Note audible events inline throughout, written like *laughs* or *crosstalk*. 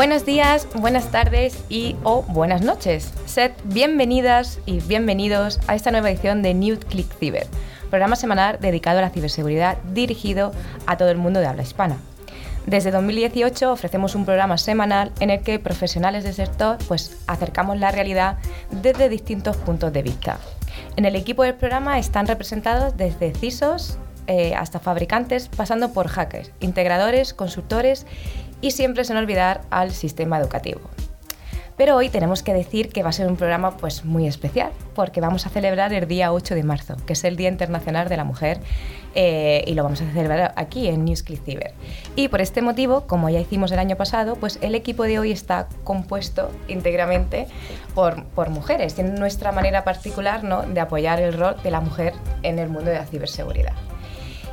Buenos días, buenas tardes y o buenas noches. Sed bienvenidas y bienvenidos a esta nueva edición de New Click Cyber, programa semanal dedicado a la ciberseguridad dirigido a todo el mundo de habla hispana. Desde 2018 ofrecemos un programa semanal en el que profesionales del sector pues, acercamos la realidad desde distintos puntos de vista. En el equipo del programa están representados desde CISOs eh, hasta fabricantes, pasando por hackers, integradores, consultores y siempre sin olvidar al sistema educativo. Pero hoy tenemos que decir que va a ser un programa pues muy especial, porque vamos a celebrar el día 8 de marzo, que es el Día Internacional de la Mujer, eh, y lo vamos a celebrar aquí en NewsClick Cyber. Y por este motivo, como ya hicimos el año pasado, pues el equipo de hoy está compuesto íntegramente por, mujeres, en nuestra manera particular ¿no? de apoyar el rol de la mujer en el mundo de la ciberseguridad.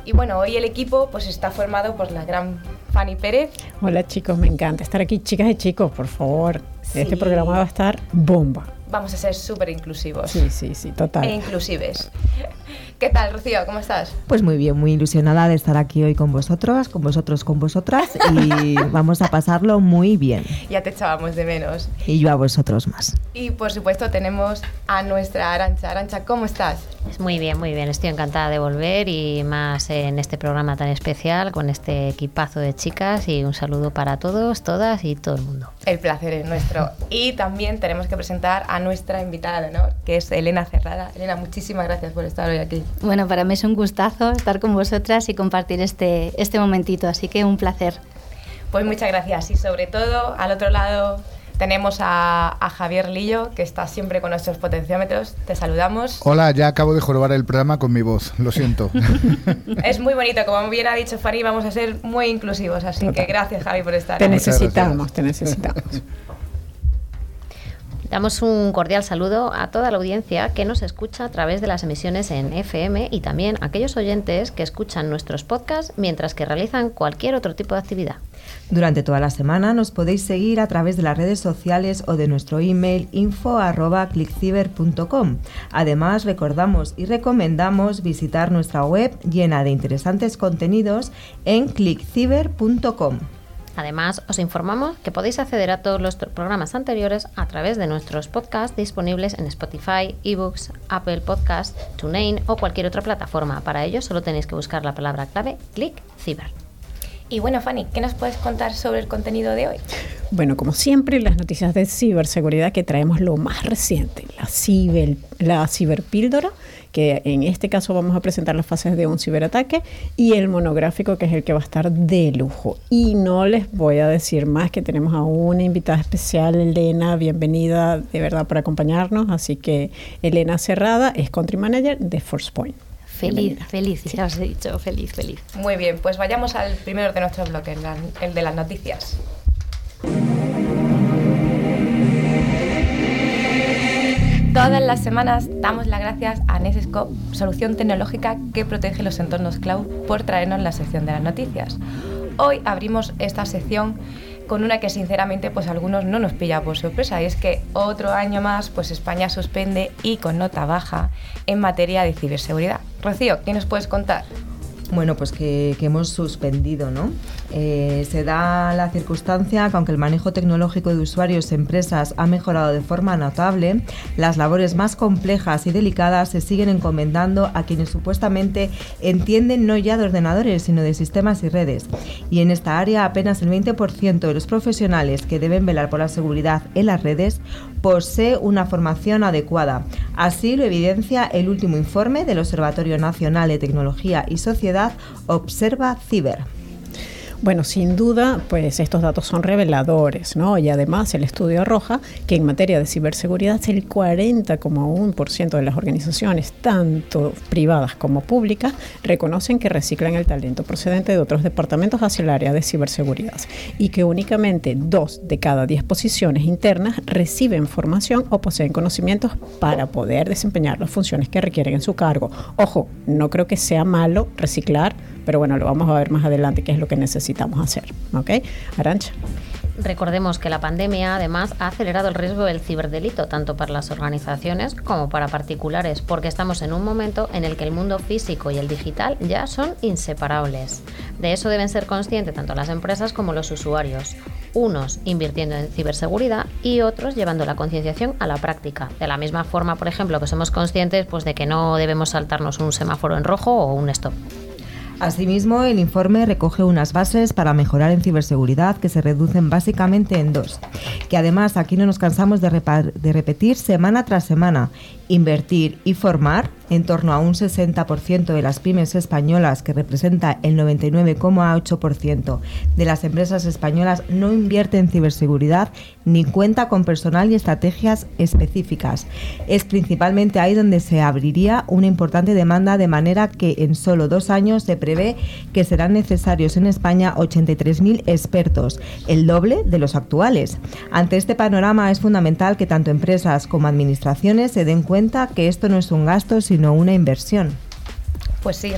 Y bueno, hoy el equipo pues está formado por la gran Fanny Pérez. Hola chicos, me encanta estar aquí. Chicas y chicos, por favor, este programa va a estar bomba. Vamos a ser súper inclusivos. Sí, sí, sí, total. E inclusives. *laughs* ¿Qué tal, Rocío? ¿Cómo estás? Pues muy bien, muy ilusionada de estar aquí hoy con vosotros, con vosotros, con vosotras y *laughs* vamos a pasarlo muy bien. Ya te echábamos de menos. Y yo a vosotros más. Y por supuesto tenemos a nuestra Arancha. Arancha, ¿cómo estás? Pues muy bien, muy bien. Estoy encantada de volver y más en este programa tan especial con este equipazo de chicas y un saludo para todos, todas y todo el mundo. El placer es nuestro. Y también tenemos que presentar a nuestra invitada de honor, que es Elena Cerrada. Elena, muchísimas gracias por estar hoy aquí. Bueno, para mí es un gustazo estar con vosotras y compartir este, este momentito, así que un placer. Pues muchas gracias y sobre todo al otro lado tenemos a, a, Javier Lillo, que está siempre con nuestros potenciómetros. Te saludamos. Hola, ya acabo de jorobar el programa con mi voz, lo siento. *laughs* es muy bonito, como bien ha dicho Fanny, vamos a ser muy inclusivos, así Total. que gracias Javi por estar. Te necesitamos, te necesitamos. Damos un cordial saludo a toda la audiencia que nos escucha a través de las emisiones en FM y también a aquellos oyentes que escuchan nuestros podcasts mientras que realizan cualquier otro tipo de actividad. Durante toda la semana nos podéis seguir a través de las redes sociales o de nuestro email info@clickciber.com. Además, recordamos y recomendamos visitar nuestra web llena de interesantes contenidos en clickciber.com. Además, os informamos que podéis acceder a todos los programas anteriores a través de nuestros podcasts disponibles en Spotify, eBooks, Apple Podcasts, TuneIn o cualquier otra plataforma. Para ello solo tenéis que buscar la palabra clave Click Ciber. Y bueno, Fanny, ¿qué nos puedes contar sobre el contenido de hoy? Bueno, como siempre, las noticias de ciberseguridad que traemos lo más reciente, la, ciber, la ciberpíldora, que en este caso vamos a presentar las fases de un ciberataque, y el monográfico, que es el que va a estar de lujo. Y no les voy a decir más que tenemos a una invitada especial, Elena, bienvenida de verdad por acompañarnos. Así que Elena Cerrada es Country Manager de ForcePoint. Feliz, feliz, ya os he dicho, feliz, feliz. Muy bien, pues vayamos al primero de nuestros bloques, el de las noticias. Todas las semanas damos las gracias a Nesescope, solución tecnológica que protege los entornos cloud, por traernos la sección de las noticias. Hoy abrimos esta sección con una que sinceramente pues a algunos no nos pilla por sorpresa y es que otro año más pues España suspende y con nota baja en materia de ciberseguridad. Rocío, ¿qué nos puedes contar? Bueno, pues que, que hemos suspendido, ¿no? Eh, se da la circunstancia que aunque el manejo tecnológico de usuarios y empresas ha mejorado de forma notable, las labores más complejas y delicadas se siguen encomendando a quienes supuestamente entienden no ya de ordenadores, sino de sistemas y redes. Y en esta área apenas el 20% de los profesionales que deben velar por la seguridad en las redes posee una formación adecuada. Así lo evidencia el último informe del Observatorio Nacional de Tecnología y Sociedad Observa Ciber. Bueno, sin duda, pues estos datos son reveladores, ¿no? Y además el estudio arroja que en materia de ciberseguridad el 40,1% de las organizaciones, tanto privadas como públicas, reconocen que reciclan el talento procedente de otros departamentos hacia el área de ciberseguridad y que únicamente dos de cada diez posiciones internas reciben formación o poseen conocimientos para poder desempeñar las funciones que requieren en su cargo. Ojo, no creo que sea malo reciclar pero bueno, lo vamos a ver más adelante qué es lo que necesitamos hacer. ¿Ok? Arancha. Recordemos que la pandemia además ha acelerado el riesgo del ciberdelito tanto para las organizaciones como para particulares, porque estamos en un momento en el que el mundo físico y el digital ya son inseparables. De eso deben ser conscientes tanto las empresas como los usuarios, unos invirtiendo en ciberseguridad y otros llevando la concienciación a la práctica. De la misma forma, por ejemplo, que somos conscientes pues, de que no debemos saltarnos un semáforo en rojo o un stop. Asimismo, el informe recoge unas bases para mejorar en ciberseguridad que se reducen básicamente en dos, que además aquí no nos cansamos de, repetir semana tras semana, invertir y formar en torno a un 60% de las pymes españolas, que representa el 99,8% de las empresas españolas, no invierte en ciberseguridad ni cuenta con personal y estrategias específicas. Es principalmente ahí donde se abriría una importante demanda, de manera que en solo dos años se prevé que serán necesarios en España 83.000 expertos, el doble de los actuales. Ante este panorama es fundamental que tanto empresas como administraciones se den cuenta que esto no es un gasto, sino sino una inversión. Pues sí,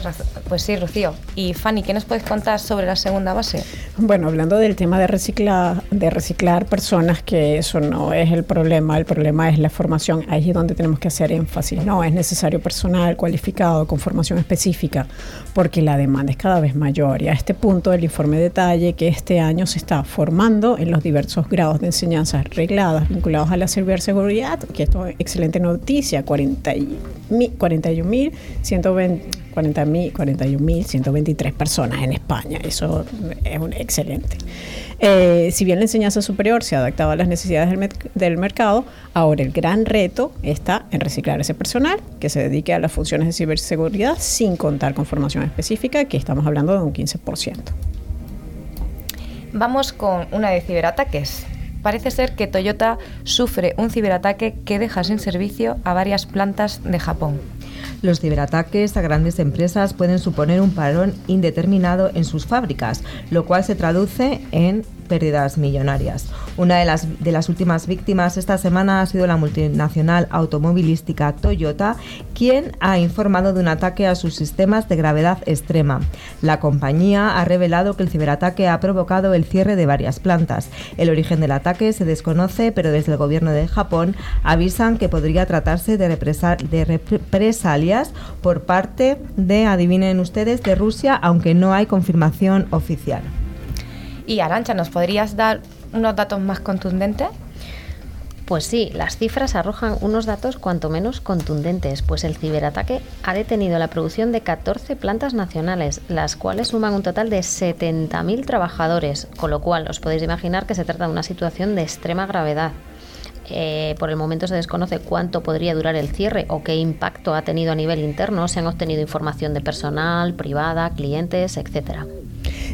pues sí, Rocío. Y Fanny, ¿qué nos puedes contar sobre la segunda base? Bueno, hablando del tema de reciclar, de reciclar personas, que eso no es el problema, el problema es la formación. Ahí es donde tenemos que hacer énfasis. No, es necesario personal cualificado con formación específica, porque la demanda es cada vez mayor. Y a este punto el informe detalle que este año se está formando en los diversos grados de enseñanza regladas vinculados a la ciberseguridad, que esto es excelente noticia, 41.120 41.123 personas en España. Eso es un excelente. Eh, si bien la enseñanza superior se ha adaptado a las necesidades del, mercado, ahora el gran reto está en reciclar ese personal que se dedique a las funciones de ciberseguridad sin contar con formación específica, que estamos hablando de un 15%. Vamos con una de ciberataques. Parece ser que Toyota sufre un ciberataque que deja sin servicio a varias plantas de Japón. Los ciberataques a grandes empresas pueden suponer un parón indeterminado en sus fábricas, lo cual se traduce en pérdidas millonarias. Una de las, de las últimas víctimas esta semana ha sido la multinacional automovilística Toyota, quien ha informado de un ataque a sus sistemas de gravedad extrema. La compañía ha revelado que el ciberataque ha provocado el cierre de varias plantas. El origen del ataque se desconoce, pero desde el gobierno de Japón avisan que podría tratarse de, represalias por parte de, adivinen ustedes, de Rusia, aunque no hay confirmación oficial. Y Arancha, ¿nos podrías dar unos datos más contundentes? Pues sí, las cifras arrojan unos datos cuanto menos contundentes, pues el ciberataque ha detenido la producción de 14 plantas nacionales, las cuales suman un total de 70.000 trabajadores, con lo cual os podéis imaginar que se trata de una situación de extrema gravedad. Eh, por el momento se desconoce cuánto podría durar el cierre o qué impacto ha tenido a nivel interno. Se han obtenido información de personal, privada, clientes, etcétera.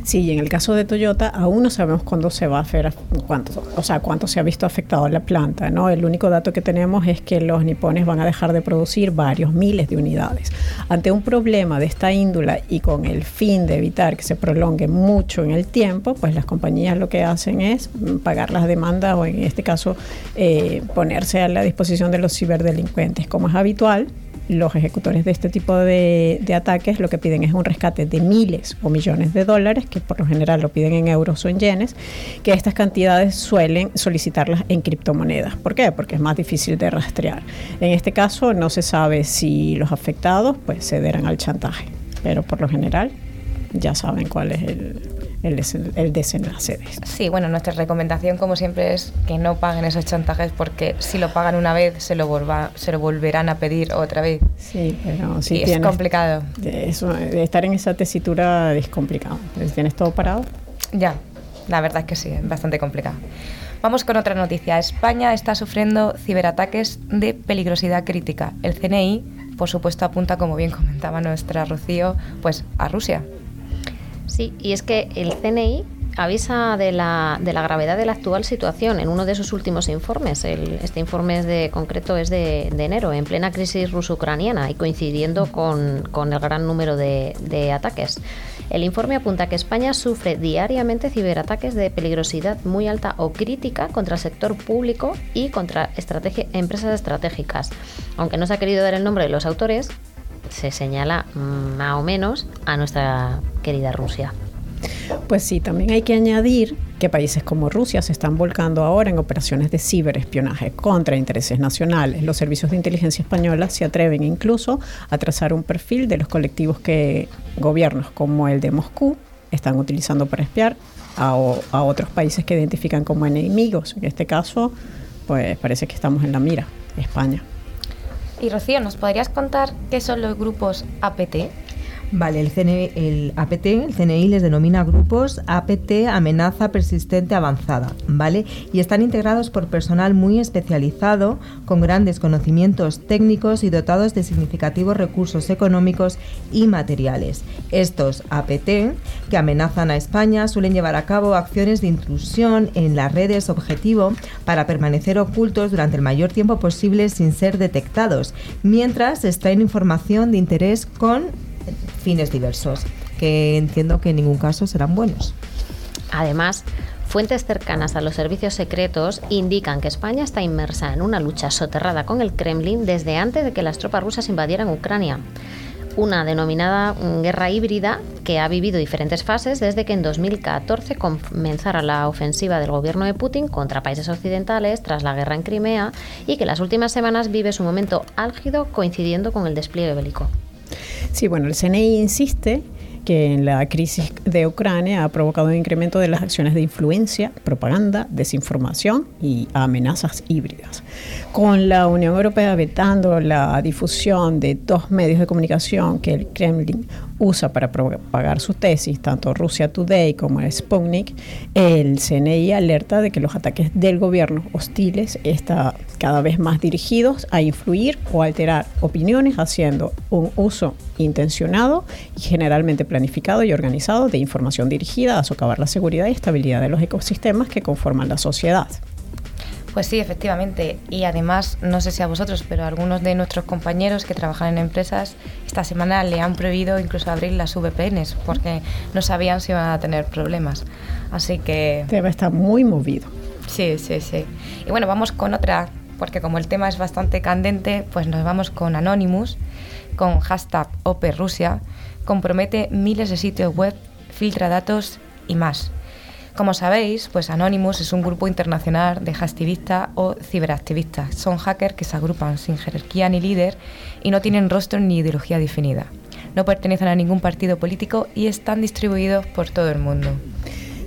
Sí, en el caso de Toyota aún no sabemos cuándo se va a hacer, cuánto, o sea, cuánto se ha visto afectado la planta, ¿no? El único dato que tenemos es que los nipones van a dejar de producir varios miles de unidades. Ante un problema de esta índula y con el fin de evitar que se prolongue mucho en el tiempo, pues las compañías lo que hacen es pagar las demandas o en este caso eh, ponerse a la disposición de los ciberdelincuentes, como es habitual los ejecutores de este tipo de, ataques lo que piden es un rescate de miles o millones de dólares, que por lo general lo piden en euros o en yenes, que estas cantidades suelen solicitarlas en criptomonedas. ¿Por qué? Porque es más difícil de rastrear. En este caso no se sabe si los afectados pues cederán al chantaje, pero por lo general ya saben cuál es el, el, desenlace de esto. Sí, bueno, nuestra recomendación como siempre es que no paguen esos chantajes porque si lo pagan una vez se lo, se lo volverán a pedir otra vez. Sí, pero sí es complicado. Eso, estar en esa tesitura es complicado. ¿Tienes todo parado? Ya, la verdad es que sí, es bastante complicado. Vamos con otra noticia. España está sufriendo ciberataques de peligrosidad crítica. El CNI, por supuesto, apunta, como bien comentaba nuestra Rocío, pues a Rusia. Sí, y es que el CNI avisa de la, de la gravedad de la actual situación en uno de sus últimos informes. este informe de concreto es de, enero, en plena crisis ruso-ucraniana y coincidiendo con, el gran número de, ataques. El informe apunta que España sufre diariamente ciberataques de peligrosidad muy alta o crítica contra el sector público y contra empresas estratégicas. Aunque no se ha querido dar el nombre de los autores, se señala más o menos a nuestra querida Rusia. Pues sí, también hay que añadir que países como Rusia se están volcando ahora en operaciones de ciberespionaje contra intereses nacionales. Los servicios de inteligencia española se atreven incluso a trazar un perfil de los colectivos que gobiernos como el de Moscú están utilizando para espiar a, a otros países que identifican como enemigos. En este caso, pues parece que estamos en la mira, España. Y Rocío, ¿nos podrías contar qué son los grupos APT? Vale, el, CNI, APT, el CNI les denomina grupos APT amenaza persistente avanzada, ¿vale? Y están integrados por personal muy especializado, con grandes conocimientos técnicos y dotados de significativos recursos económicos y materiales. Estos APT, que amenazan a España, suelen llevar a cabo acciones de intrusión en las redes objetivo para permanecer ocultos durante el mayor tiempo posible sin ser detectados, mientras extraen información de interés con fines diversos, que entiendo que en ningún caso serán buenos. Además, fuentes cercanas a los servicios secretos indican que España está inmersa en una lucha soterrada con el Kremlin desde antes de que las tropas rusas invadieran Ucrania. Una denominada guerra híbrida que ha vivido diferentes fases desde que en 2014 comenzara la ofensiva del gobierno de Putin contra países occidentales tras la guerra en Crimea y que las últimas semanas vive su momento álgido coincidiendo con el despliegue bélico. Sí, bueno, el CNI insiste que en la crisis de Ucrania ha provocado un incremento de las acciones de influencia, propaganda, desinformación y amenazas híbridas. Con la Unión Europea vetando la difusión de dos medios de comunicación que el Kremlin usa para propagar su tesis, tanto Rusia Today como Sputnik, el CNI alerta de que los ataques del gobierno hostiles están cada vez más dirigidos a influir o alterar opiniones haciendo un uso intencionado y generalmente planificado y organizado de información dirigida a socavar la seguridad y estabilidad de los ecosistemas que conforman la sociedad. Pues sí, efectivamente. Y además, no sé si a vosotros, pero a algunos de nuestros compañeros que trabajan en empresas esta semana le han prohibido incluso abrir las VPNs porque no sabían si iban a tener problemas. Así que... Debe estar muy movido. Sí, sí, sí. Y bueno, vamos con otra, porque como el tema es bastante candente, pues nos vamos con Anonymous, con hashtag OPRusia, compromete miles de sitios web, filtra datos y más. Como sabéis, pues Anonymous es un grupo internacional de hacktivistas o ciberactivistas. Son hackers que se agrupan sin jerarquía ni líder y no tienen rostro ni ideología definida. No pertenecen a ningún partido político y están distribuidos por todo el mundo.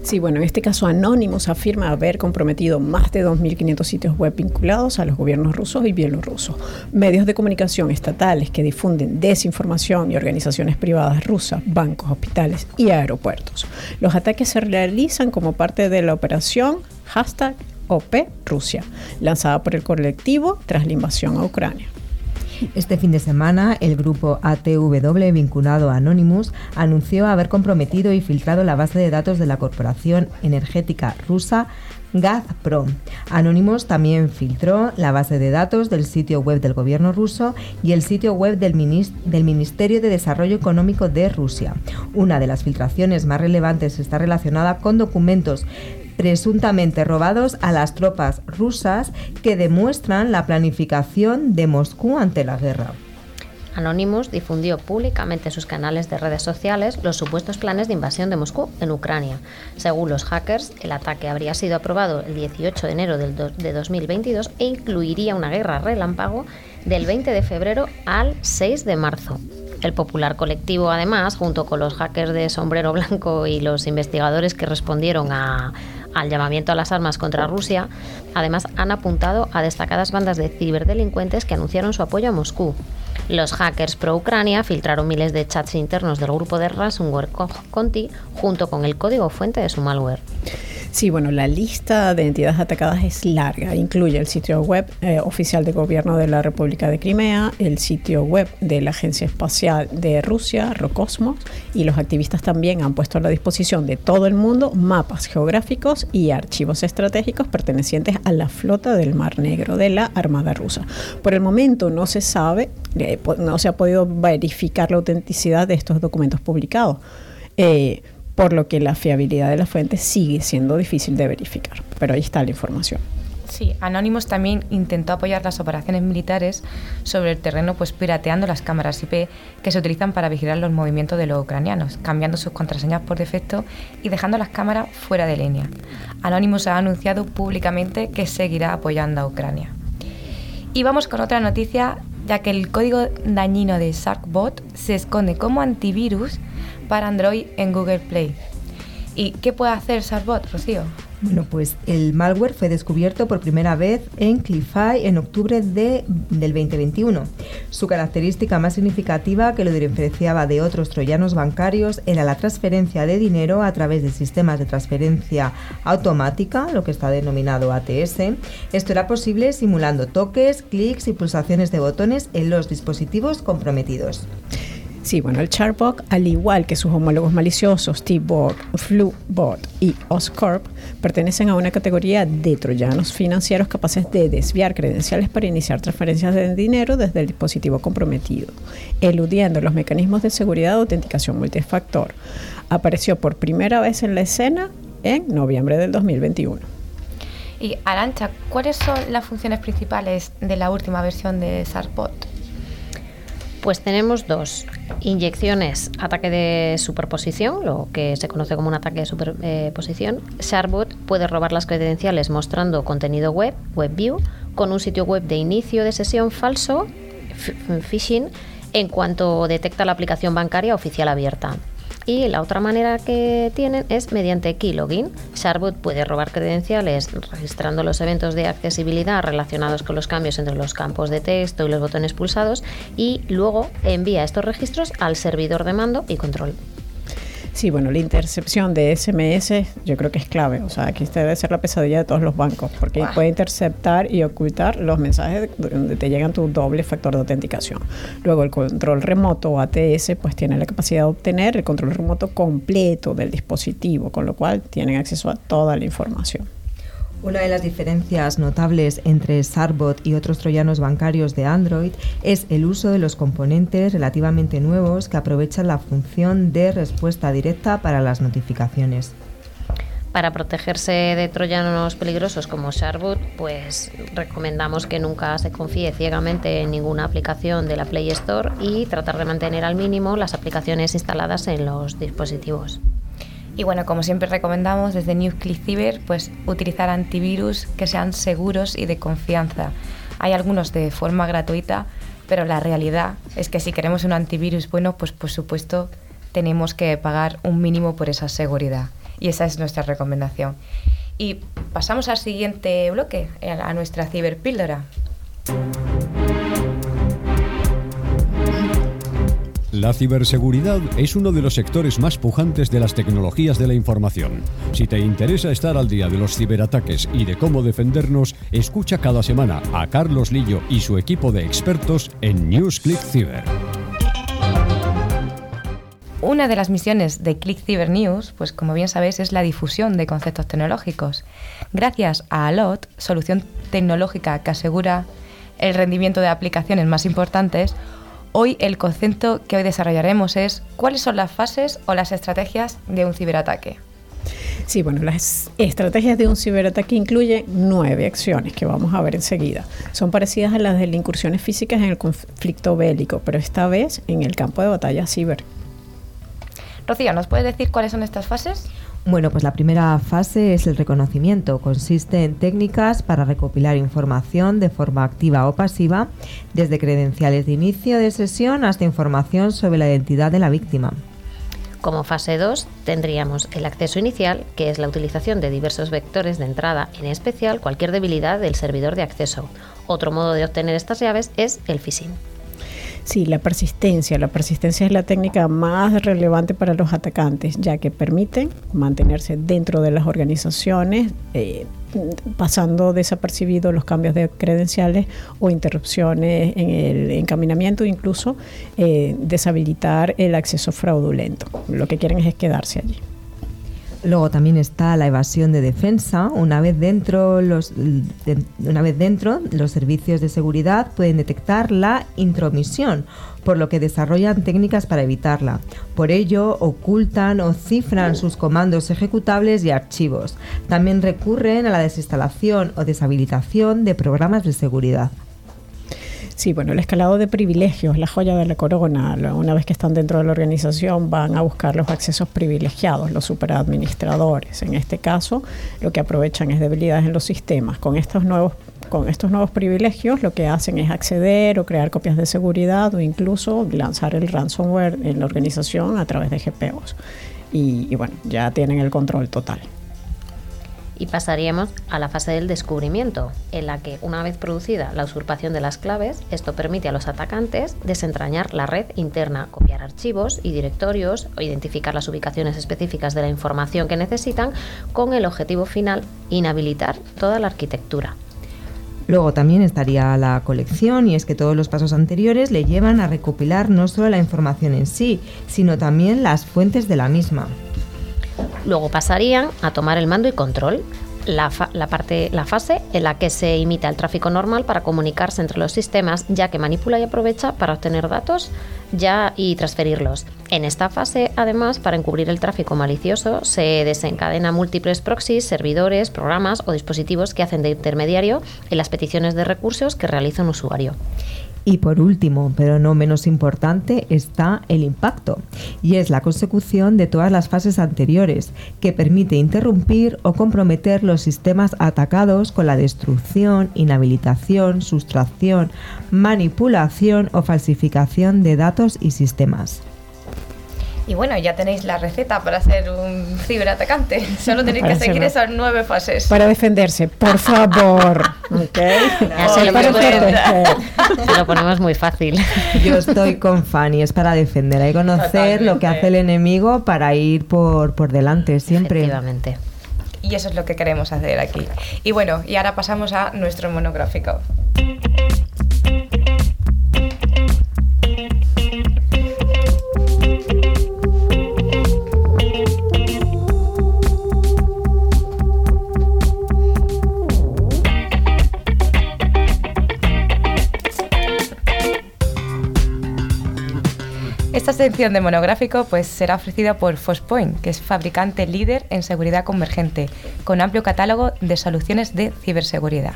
Sí, bueno, en este caso Anonymous afirma haber comprometido más de 2.500 sitios web vinculados a los gobiernos rusos y bielorrusos, medios de comunicación estatales que difunden desinformación y organizaciones privadas rusas, bancos, hospitales y aeropuertos. Los ataques se realizan como parte de la operación hashtag OP Rusia, lanzada por el colectivo tras la invasión a Ucrania. Este fin de semana, el grupo ATW vinculado a Anonymous anunció haber comprometido y filtrado la base de datos de la corporación energética rusa Gazprom. Anonymous también filtró la base de datos del sitio web del gobierno ruso y el sitio web del, Ministerio de Desarrollo Económico de Rusia. Una de las filtraciones más relevantes está relacionada con documentos presuntamente robados a las tropas rusas que demuestran la planificación de Moscú ante la guerra. Anonymous difundió públicamente en sus canales de redes sociales los supuestos planes de invasión de Moscú en Ucrania. Según los hackers, el ataque habría sido aprobado el 18 de enero de 2022 e incluiría una guerra relámpago del 20 de febrero al 6 de marzo. El popular colectivo, además, junto con los hackers de sombrero blanco y los investigadores que respondieron a, al llamamiento a las armas contra Rusia, además han apuntado a destacadas bandas de ciberdelincuentes que anunciaron su apoyo a Moscú. Los hackers pro-Ucrania filtraron miles de chats internos del grupo de ransomware Conti junto con el código fuente de su malware. Sí, bueno, la lista de entidades atacadas es larga. Incluye el sitio web eh, oficial del gobierno de la República de Crimea, el sitio web de la Agencia Espacial de Rusia, Rocosmos, y los activistas también han puesto a la disposición de todo el mundo mapas geográficos y archivos estratégicos pertenecientes a la flota del Mar Negro de la Armada rusa. Por el momento no se sabe, eh, no se ha podido verificar la autenticidad de estos documentos publicados. Eh, por lo que la fiabilidad de la fuente sigue siendo difícil de verificar. Pero ahí está la información. Sí, Anonymous también intentó apoyar las operaciones militares sobre el terreno, pues pirateando las cámaras IP que se utilizan para vigilar los movimientos de los ucranianos, cambiando sus contraseñas por defecto y dejando las cámaras fuera de línea. Anonymous ha anunciado públicamente que seguirá apoyando a Ucrania. Y vamos con otra noticia, ya que el código dañino de Sharkbot se esconde como antivirus para Android en Google Play. ¿Y qué puede hacer Sharkbot, Rocío? Bueno, pues el malware fue descubierto por primera vez en Clify en octubre de, del 2021. Su característica más significativa que lo diferenciaba de otros troyanos bancarios era la transferencia de dinero a través de sistemas de transferencia automática, lo que está denominado ATS. Esto era posible simulando toques, clics y pulsaciones de botones en los dispositivos comprometidos. Sí, bueno, el Charbot, al igual que sus homólogos maliciosos T-Bot, FluBot y Oscorp, pertenecen a una categoría de troyanos financieros capaces de desviar credenciales para iniciar transferencias de dinero desde el dispositivo comprometido, eludiendo los mecanismos de seguridad de autenticación multifactor. Apareció por primera vez en la escena en noviembre del 2021. Y Arancha, ¿cuáles son las funciones principales de la última versión de SARPOT? Pues tenemos dos. Inyecciones, ataque de superposición, lo que se conoce como un ataque de superposición. Sharbot puede robar las credenciales mostrando contenido web, WebView, con un sitio web de inicio de sesión falso, phishing, en cuanto detecta la aplicación bancaria oficial abierta. Y la otra manera que tienen es mediante keylogin. Sharbot puede robar credenciales registrando los eventos de accesibilidad relacionados con los cambios entre los campos de texto y los botones pulsados y luego envía estos registros al servidor de mando y control. Sí, bueno, la intercepción de SMS yo creo que es clave. O sea, aquí debe ser la pesadilla de todos los bancos, porque puede interceptar y ocultar los mensajes donde te llegan tu doble factor de autenticación. Luego, el control remoto o ATS, pues tiene la capacidad de obtener el control remoto completo del dispositivo, con lo cual tienen acceso a toda la información. Una de las diferencias notables entre Sarbot y otros troyanos bancarios de Android es el uso de los componentes relativamente nuevos que aprovechan la función de respuesta directa para las notificaciones. Para protegerse de troyanos peligrosos como Sharbot, pues recomendamos que nunca se confíe ciegamente en ninguna aplicación de la Play Store y tratar de mantener al mínimo las aplicaciones instaladas en los dispositivos. Y bueno, como siempre recomendamos desde NewsClick Cyber, pues utilizar antivirus que sean seguros y de confianza. Hay algunos de forma gratuita, pero la realidad es que si queremos un antivirus bueno, pues por supuesto tenemos que pagar un mínimo por esa seguridad. Y esa es nuestra recomendación. Y pasamos al siguiente bloque, a nuestra ciberpíldora. La ciberseguridad es uno de los sectores más pujantes de las tecnologías de la información. Si te interesa estar al día de los ciberataques y de cómo defendernos, escucha cada semana a Carlos Lillo y su equipo de expertos en NewsClick Cyber. Una de las misiones de Click Cyber News, pues como bien sabéis, es la difusión de conceptos tecnológicos. Gracias a ALOT, solución tecnológica que asegura el rendimiento de aplicaciones más importantes, Hoy el concepto que hoy desarrollaremos es cuáles son las fases o las estrategias de un ciberataque. Sí, bueno, las estrategias de un ciberataque incluyen nueve acciones que vamos a ver enseguida. Son parecidas a las de las incursiones físicas en el conflicto bélico, pero esta vez en el campo de batalla ciber. Rocío, ¿nos puedes decir cuáles son estas fases? Bueno, pues la primera fase es el reconocimiento. Consiste en técnicas para recopilar información de forma activa o pasiva, desde credenciales de inicio de sesión hasta información sobre la identidad de la víctima. Como fase 2 tendríamos el acceso inicial, que es la utilización de diversos vectores de entrada, en especial cualquier debilidad del servidor de acceso. Otro modo de obtener estas llaves es el phishing. Sí, la persistencia. La persistencia es la técnica más relevante para los atacantes, ya que permiten mantenerse dentro de las organizaciones, eh, pasando desapercibidos los cambios de credenciales o interrupciones en el encaminamiento, incluso eh, deshabilitar el acceso fraudulento. Lo que quieren es quedarse allí. Luego también está la evasión de defensa. Una vez dentro, los, una vez dentro, los servicios de seguridad pueden detectar la intromisión, por lo que desarrollan técnicas para evitarla. Por ello, ocultan o cifran sus comandos ejecutables y archivos. También recurren a la desinstalación o deshabilitación de programas de seguridad. Sí, bueno, el escalado de privilegios, la joya de la corona, una vez que están dentro de la organización van a buscar los accesos privilegiados, los superadministradores. En este caso, lo que aprovechan es debilidades en los sistemas. Con estos nuevos con estos nuevos privilegios lo que hacen es acceder o crear copias de seguridad o incluso lanzar el ransomware en la organización a través de GPOs. Y, y bueno, ya tienen el control total. Y pasaríamos a la fase del descubrimiento, en la que una vez producida la usurpación de las claves, esto permite a los atacantes desentrañar la red interna, copiar archivos y directorios o identificar las ubicaciones específicas de la información que necesitan con el objetivo final inhabilitar toda la arquitectura. Luego también estaría la colección y es que todos los pasos anteriores le llevan a recopilar no solo la información en sí, sino también las fuentes de la misma. Luego pasarían a tomar el mando y control, la, parte, la fase en la que se imita el tráfico normal para comunicarse entre los sistemas, ya que manipula y aprovecha para obtener datos ya y transferirlos. En esta fase, además, para encubrir el tráfico malicioso, se desencadena múltiples proxies, servidores, programas o dispositivos que hacen de intermediario en las peticiones de recursos que realiza un usuario. Y por último, pero no menos importante, está el impacto, y es la consecución de todas las fases anteriores, que permite interrumpir o comprometer los sistemas atacados con la destrucción, inhabilitación, sustracción, manipulación o falsificación de datos y sistemas. Y bueno, ya tenéis la receta para ser un ciberatacante. *laughs* Solo tenéis que seguir esas nueve fases. Para defenderse, por *laughs* favor. ¿ok? *laughs* Ya se lo Para. Se lo ponemos muy fácil. Yo estoy con Fanny, es para defender, hay que conocer lo que hace el enemigo para ir por, por delante siempre. Efectivamente. Y eso es lo que queremos hacer aquí. Y bueno, y ahora pasamos a nuestro monográfico. Esta sección de monográfico pues, será ofrecida por Fospoint, que es fabricante líder en seguridad convergente, con amplio catálogo de soluciones de ciberseguridad.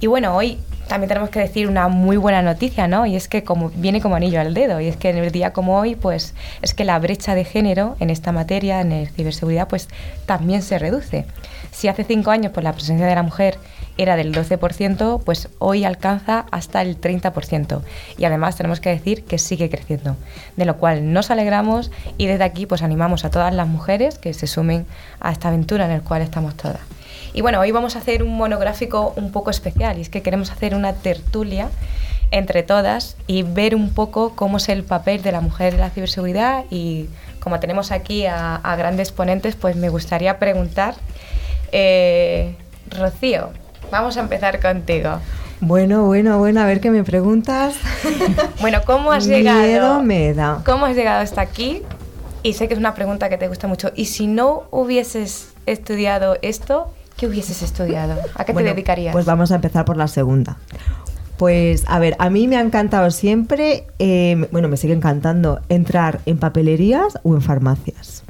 Y bueno, hoy también tenemos que decir una muy buena noticia, ¿no? Y es que como viene como anillo al dedo, y es que en el día como hoy, pues es que la brecha de género en esta materia, en el ciberseguridad, pues también se reduce. Si hace cinco años pues la presencia de la mujer era del 12%, pues hoy alcanza hasta el 30%. Y además tenemos que decir que sigue creciendo, de lo cual nos alegramos y desde aquí pues animamos a todas las mujeres que se sumen a esta aventura en la cual estamos todas. Y bueno, hoy vamos a hacer un monográfico un poco especial y es que queremos hacer una tertulia entre todas y ver un poco cómo es el papel de la mujer en la ciberseguridad y como tenemos aquí a, grandes ponentes, pues me gustaría preguntar, eh, Rocío, vamos a empezar contigo. Bueno, bueno, bueno, a ver qué me preguntas. *laughs* Bueno, ¿cómo has Miedo llegado? me da. ¿Cómo has llegado hasta aquí? Y sé que es una pregunta que te gusta mucho. Y si no hubieses estudiado esto, ¿qué hubieses estudiado? ¿A qué Bueno, te dedicarías? Pues vamos a empezar por la segunda. Pues a ver, a mí me ha encantado siempre, eh, bueno, me sigue encantando entrar en papelerías o en farmacias.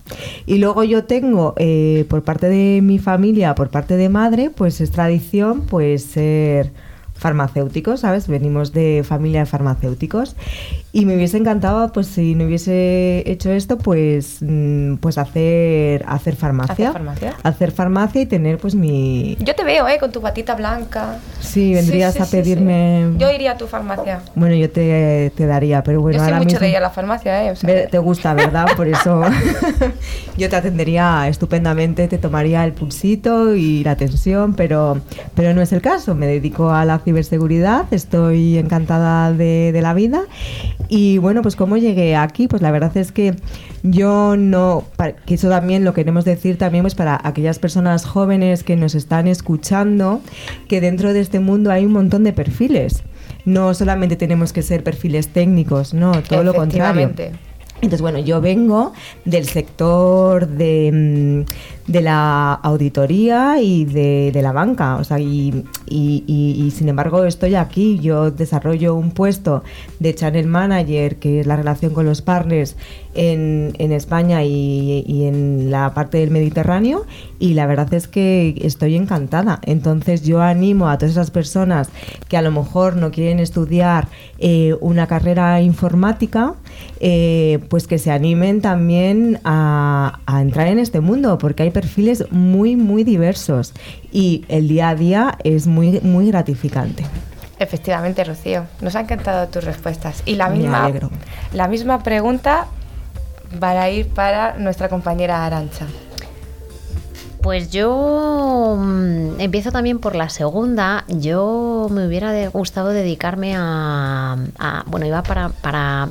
Y luego yo tengo, eh, por parte de mi familia, por parte de madre, pues es tradición, pues ser farmacéuticos, ¿sabes? Venimos de familia de farmacéuticos y me hubiese encantado, pues si no hubiese hecho esto, pues, mm, pues hacer, hacer farmacia. ¿Hacer farmacia? Hacer farmacia y tener pues mi, Yo te veo, ¿eh? Con tu batita blanca. Sí, vendrías Sí, sí, a sí, sí. pedirme. Yo iría a tu farmacia. Bueno, yo te, te daría, pero bueno, Yo ahora mucho mismo. de ir a la farmacia, ¿eh? O sea Ve- Te gusta, ¿verdad? Por eso *laughs* *laughs* yo te atendería estupendamente, te tomaría el pulsito y la tensión, pero, pero no es el caso. Me dedico a la ciberseguridad, estoy encantada de, de la vida. Y bueno, pues cómo llegué aquí, pues la verdad es que yo no, que eso también lo queremos decir también pues para aquellas personas jóvenes que nos están escuchando, que dentro de este mundo hay un montón de perfiles. No solamente tenemos que ser perfiles técnicos, no, todo lo contrario. Entonces, bueno, yo vengo del sector de, mm, de la auditoría y de, de la banca, o sea, y- y- y, sin embargo estoy aquí, yo desarrollo un puesto de channel manager, que es la relación con los partners en, en España y, y en la parte del Mediterráneo, y la verdad es que estoy encantada. Entonces yo animo a todas esas personas que a lo mejor no quieren estudiar eh, una carrera informática, eh, pues que se animen también a, a entrar en este mundo, porque hay perfiles muy, muy diversos y el día a día es muy, muy gratificante. Efectivamente, Rocío. Nos han encantado tus respuestas. Y la misma, la misma pregunta va a ir para nuestra compañera Arancha. Pues yo mm, empiezo también por la segunda. Yo me hubiera gustado dedicarme a, bueno, iba para para,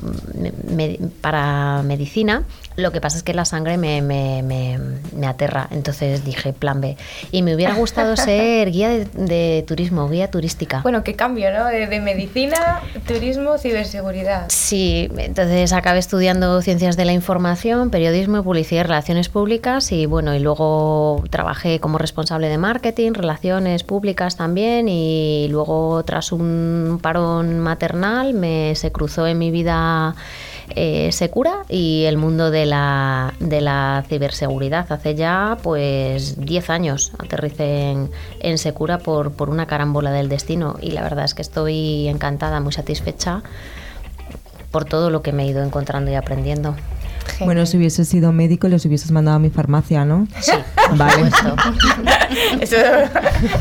para medicina. Lo que pasa es que la sangre me, me- me- me aterra, entonces dije plan B. Y me hubiera gustado *laughs* ser guía de, de turismo, guía turística. Bueno, qué cambio, ¿no? De, de medicina, turismo, ciberseguridad. Sí, entonces acabé estudiando ciencias de la información, periodismo, publicidad y relaciones públicas y bueno, y luego trabajé como responsable de marketing, relaciones públicas también y luego tras un parón maternal me se cruzó en mi vida eh, Secura y el mundo de la, de la ciberseguridad. Hace ya pues 10 años aterricé en, en Secura por, por una carambola del destino y la verdad es que estoy encantada, muy satisfecha por todo lo que me he ido encontrando y aprendiendo. Bueno, si hubieses sido médico, les hubieses mandado a mi farmacia, ¿no? Sí, *laughs* Vale. *laughs* Eso,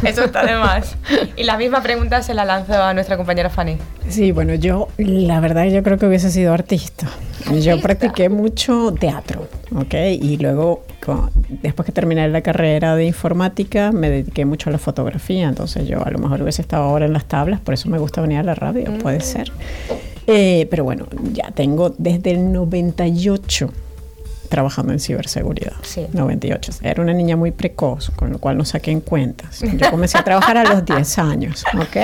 eso está de más. Y la misma pregunta se la lanzo a nuestra compañera Fanny. Sí, bueno, yo la verdad yo creo que hubiese sido artista. Yo practiqué mucho teatro, ¿ok? Y luego, después que terminé la carrera de informática, me dediqué mucho a la fotografía. Entonces yo a lo mejor hubiese estado ahora en las tablas, por eso me gusta venir a la radio, puede ser. Eh, pero bueno, ya tengo desde el 98 trabajando en ciberseguridad. Sí. 98. Era una niña muy precoz, con lo cual no saqué en cuentas. Yo comencé a trabajar a los 10 años, ¿ok?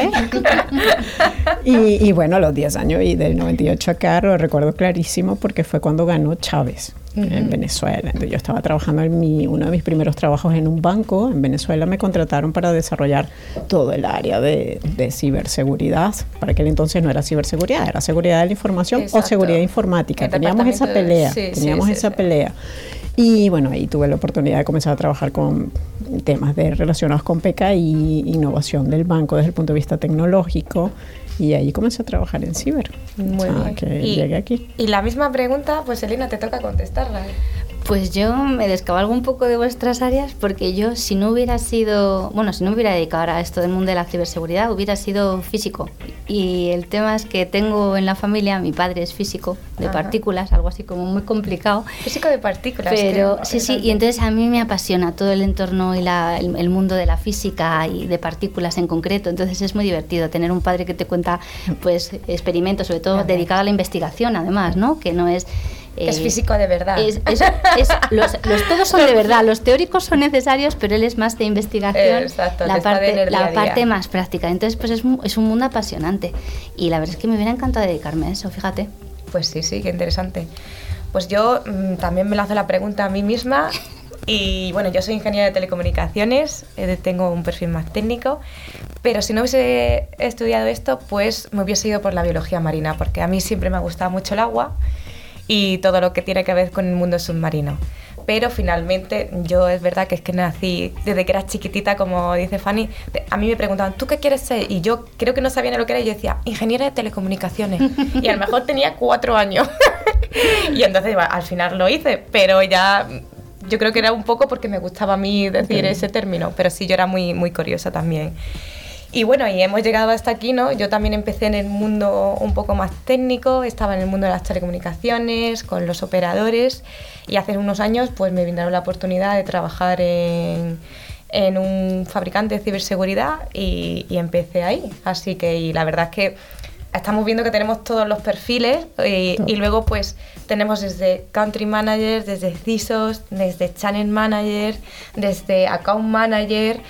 Y, y bueno, a los 10 años y del 98 acá lo recuerdo clarísimo porque fue cuando ganó Chávez en Venezuela. Entonces yo estaba trabajando en mi, uno de mis primeros trabajos en un banco. En Venezuela me contrataron para desarrollar todo el área de, de ciberseguridad. Para aquel entonces no era ciberseguridad, era seguridad de la información Exacto. o seguridad informática. El Teníamos esa de- pelea, sí, teníamos sí, esa pelea. Y bueno, ahí tuve la oportunidad de comenzar a trabajar con temas de relacionados con PK y innovación del banco desde el punto de vista tecnológico. Y ahí comencé a trabajar en ciber. Muy sea, bien. que y, llegué aquí. y la misma pregunta, pues Elena, te toca contestarla. Pues yo me descabalgo un poco de vuestras áreas porque yo si no hubiera sido, bueno, si no me hubiera dedicado ahora a esto del mundo de la ciberseguridad, hubiera sido físico. Y el tema es que tengo en la familia, mi padre es físico de Ajá. partículas, algo así como muy complicado. Físico de partículas. Pero sí, sí, y entonces a mí me apasiona todo el entorno y la- el, el mundo de la física y de partículas en concreto. Entonces es muy divertido tener un padre que te cuenta pues experimentos, sobre todo Ajá. dedicado a la investigación, además, ¿no? Que no es Es eh, físico de verdad. es- es- es- los, los- todos son de verdad, los teóricos son necesarios, pero él es más de investigación, Exacto, la parte, la más práctica. Entonces, pues es, mu- es un mundo apasionante. Y la verdad es que me hubiera encantado dedicarme a eso, fíjate. Pues sí, sí, qué interesante. Pues yo mm, también me lanzo la pregunta a mí misma. Y bueno, yo soy ingeniera de telecomunicaciones, eh, tengo un perfil más técnico, pero si no hubiese estudiado esto, pues me hubiese ido por la biología marina, porque a mí siempre me ha gustado mucho el agua y todo lo que tiene que ver con el mundo submarino. Pero finalmente yo es verdad que es que nací desde que era chiquitita, como dice Fanny, a mí me preguntaban, ¿tú qué quieres ser? Y yo creo que no sabía ni lo que era y yo decía, ingeniera de telecomunicaciones. *laughs* Y a lo mejor tenía cuatro años. *laughs* y entonces bueno, al final lo hice, pero ya yo creo que era un poco porque me gustaba a mí decir ese término, pero sí yo era muy, muy curiosa también. Y bueno, y hemos llegado hasta aquí, ¿no? Yo también empecé en el mundo un poco más técnico, estaba en el mundo de las telecomunicaciones, con los operadores, y hace unos años pues me brindaron la oportunidad de trabajar en, en un fabricante de ciberseguridad y, y empecé ahí. Así que, y la verdad es que estamos viendo que tenemos todos los perfiles y, y luego pues tenemos desde country manager, desde CISOs, desde channel manager, desde account manager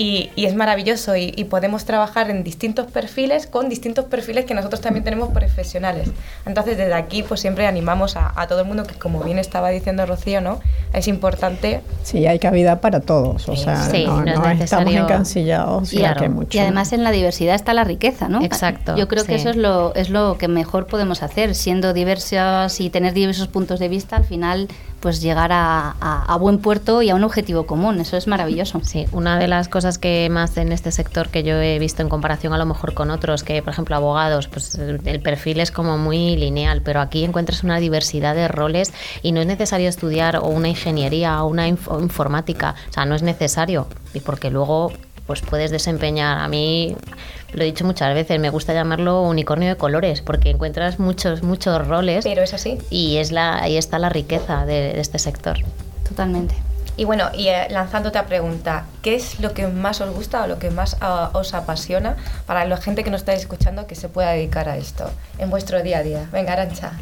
y, es maravilloso y, podemos trabajar en distintos perfiles con distintos perfiles que nosotros también tenemos profesionales. Entonces desde aquí pues siempre animamos a, todo el mundo que como bien estaba diciendo Rocío, ¿no? Es importante. Sí, hay cabida para todos, o sea, no, estamos encancillados. Y, y además en la diversidad está la riqueza, ¿no? Exacto. Yo creo que eso es lo, es lo que mejor podemos hacer, siendo diversos y tener diversos puntos de vista, al final pues llegar a, buen puerto y a un objetivo común. Eso es maravilloso. Sí, una de las cosas que más en este sector que yo he visto en comparación a lo mejor con otros, que por ejemplo abogados, pues el perfil es como muy lineal, pero aquí encuentras una diversidad de roles y no es necesario estudiar o una ingeniería o una informática, o sea, no es necesario, y porque luego pues puedes desempeñar. A mí, lo he dicho muchas veces, me gusta llamarlo unicornio de colores, porque encuentras muchos, muchos roles. Pero es así. Y es la, ahí está la riqueza de, este sector. Totalmente. Y bueno, y eh, lanzándote a pregunta, ¿qué es lo que más os gusta o lo que más ah, os apasiona para la gente que nos estáis escuchando que se pueda dedicar a esto en vuestro día a día? Venga, Arancha.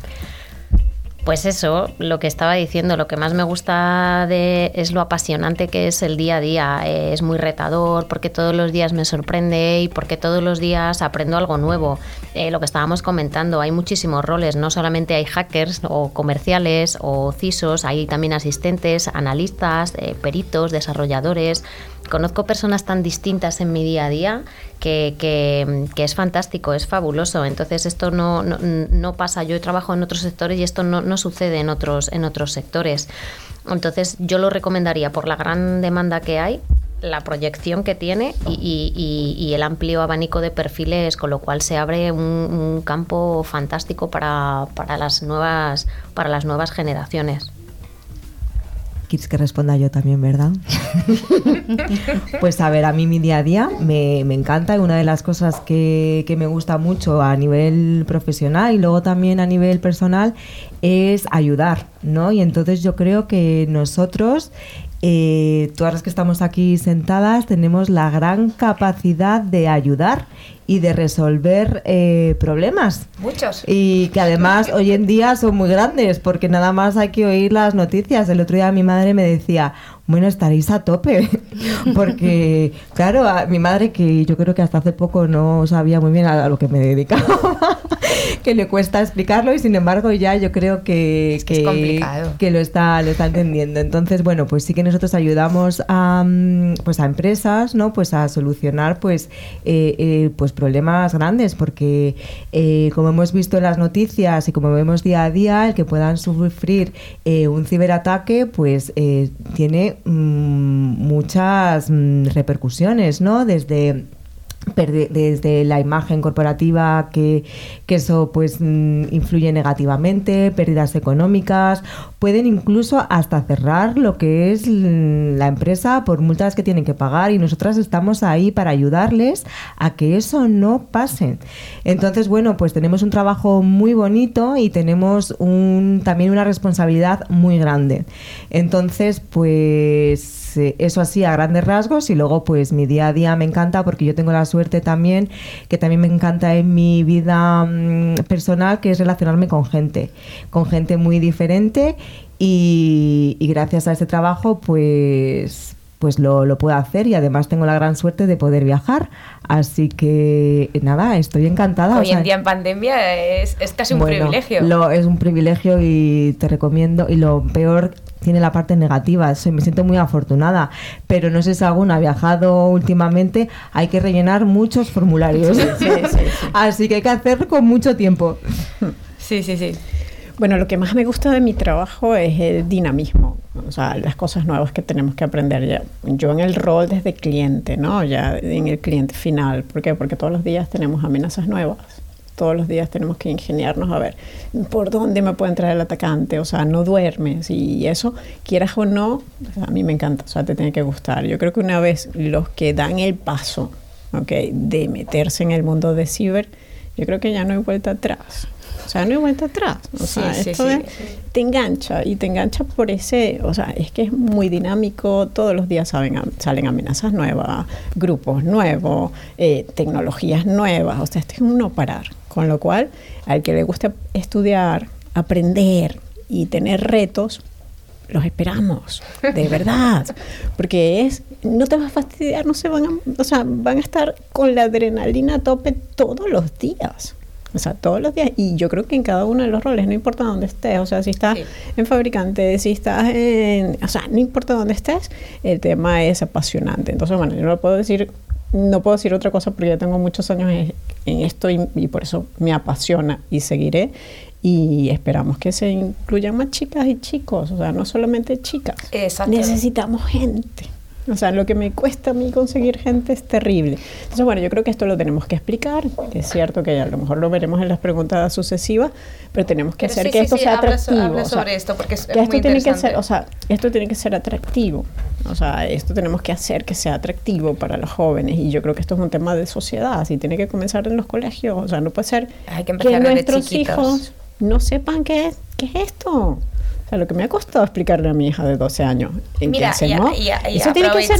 Pues eso, lo que estaba diciendo, lo que más me gusta de, es lo apasionante que es el día a día. Es muy retador porque todos los días me sorprende y porque todos los días aprendo algo nuevo. Eh, lo que estábamos comentando, hay muchísimos roles, no solamente hay hackers o comerciales o CISOs, hay también asistentes, analistas, eh, peritos, desarrolladores conozco personas tan distintas en mi día a día que, que, es fantástico, es fabuloso. Entonces esto no, no, no, pasa. Yo trabajo en otros sectores y esto no, no sucede en otros, en otros sectores. Entonces yo lo recomendaría por la gran demanda que hay la proyección que tiene y, y, el amplio abanico de perfiles, con lo cual se abre un, un campo fantástico para, para, las nuevas, para las nuevas generaciones. Quieres que responda yo también, ¿verdad? *laughs* pues a ver, a mí mi día a día me, encanta y una de las cosas que, que, me gusta mucho a nivel profesional y luego también a nivel personal es ayudar, ¿no? Y entonces yo creo que nosotros eh, todas las que estamos aquí sentadas tenemos la gran capacidad de ayudar y de resolver eh, problemas. Muchos. Y que además *laughs* hoy en día son muy grandes, porque nada más hay que oír las noticias. El otro día mi madre me decía, bueno, estaréis a tope. *laughs* Porque, claro, mi madre, que yo creo que hasta hace poco no sabía muy bien a, lo que me dedicaba, *laughs* que le cuesta explicarlo y sin embargo ya yo creo que, que, que, lo, está, lo está entendiendo. Entonces, bueno, pues sí que nosotros ayudamos a, mm, pues a empresas, ¿no? Pues a solucionar pues, eh, eh, pues problemas grandes, porque eh, como hemos visto en las noticias y como vemos día a día, el que puedan sufrir un ciberataque, pues tiene mm, muchas mm, repercusiones, ¿no? Desde desde la imagen corporativa que, eso pues mm, influye negativamente, pérdidas económicas, pueden incluso hasta cerrar lo que es la empresa por multas que tienen que pagar y nosotras estamos ahí para ayudarles a que eso no pase. Entonces, bueno, pues tenemos un trabajo muy bonito y tenemos un, también una responsabilidad muy grande. Entonces, pues eso así a grandes rasgos y luego pues mi día a día me encanta porque yo tengo la suerte también que también me encanta en mi vida mm, personal que es relacionarme con gente, con gente muy diferente y, gracias a este trabajo pues pues lo, lo, puedo hacer y además tengo la gran suerte de poder viajar. Así que nada, estoy encantada. Hoy en día en pandemia es, casi un privilegio. Lo, es un privilegio y te recomiendo. Y lo peor tiene la parte negativa. me siento muy afortunada, pero no sé si alguna ha viajado últimamente, hay que rellenar muchos formularios. *laughs* Así que hay que hacer con mucho tiempo. Sí, sí, sí. Bueno, lo que más me gusta de mi trabajo es el dinamismo, o sea, las cosas nuevas que tenemos que aprender ya. Yo en el rol desde cliente, ¿no? Ya en el cliente final. ¿Por qué? Porque todos los días tenemos amenazas nuevas todos los días tenemos que ingeniarnos a ver por dónde me puede entrar el atacante, o sea, no duermes y eso, quieras o no, a mí me encanta, o sea, te tiene que gustar. Yo creo que una vez los que dan el paso, okay, de meterse en el mundo de ciber, yo creo que ya no hay vuelta atrás. O sea, no hay vuelta atrás. O sea, esto te engancha y te engancha por ese, o sea, es que es muy dinámico, todos los días saben, salen amenazas nuevas, grupos nuevos, eh, tecnologías nuevas, o sea, esto es un no parar. Con lo cual, al que le guste estudiar, aprender y tener retos, los esperamos, de *laughs* verdad, porque es, no te vas a fastidiar, no se van a, o sea, van a estar con la adrenalina a tope todos los días. O sea, todos los días. Y yo creo que en cada uno de los roles, no importa dónde estés, o sea, si estás en fabricante, si estás en... O sea, no importa dónde estés, el tema es apasionante. Entonces, bueno, yo no puedo decir, no puedo decir otra cosa porque ya tengo muchos años en, en esto y, y, por eso me apasiona y seguiré. Y esperamos que se incluyan más chicas y chicos, o sea, no solamente chicas. Necesitamos gente. O sea, lo que me cuesta a mí conseguir gente es terrible. Entonces, bueno, yo creo que esto lo tenemos que explicar. Es cierto que a lo mejor lo veremos en las preguntas sucesivas, pero tenemos que pero hacer sí, que sí, esto sí, sea habla atractivo. so- habla o sea, sobre esto, porque es- que muy esto tiene que ser, o sea, esto tiene que ser atractivo. O sea, esto tenemos que hacer que sea atractivo para los jóvenes. Y yo creo que esto es un tema de sociedad. Así tiene que comenzar en los colegios. O sea, no puede ser Hay que empezar desde nuestros chiquitos. hijos no sepan qué es, qué es esto. O sea, lo que me ha costado explicarle a mi hija de 12 años. ¿En qué Mira, y, hacemos? y- y Eso tiene que ser-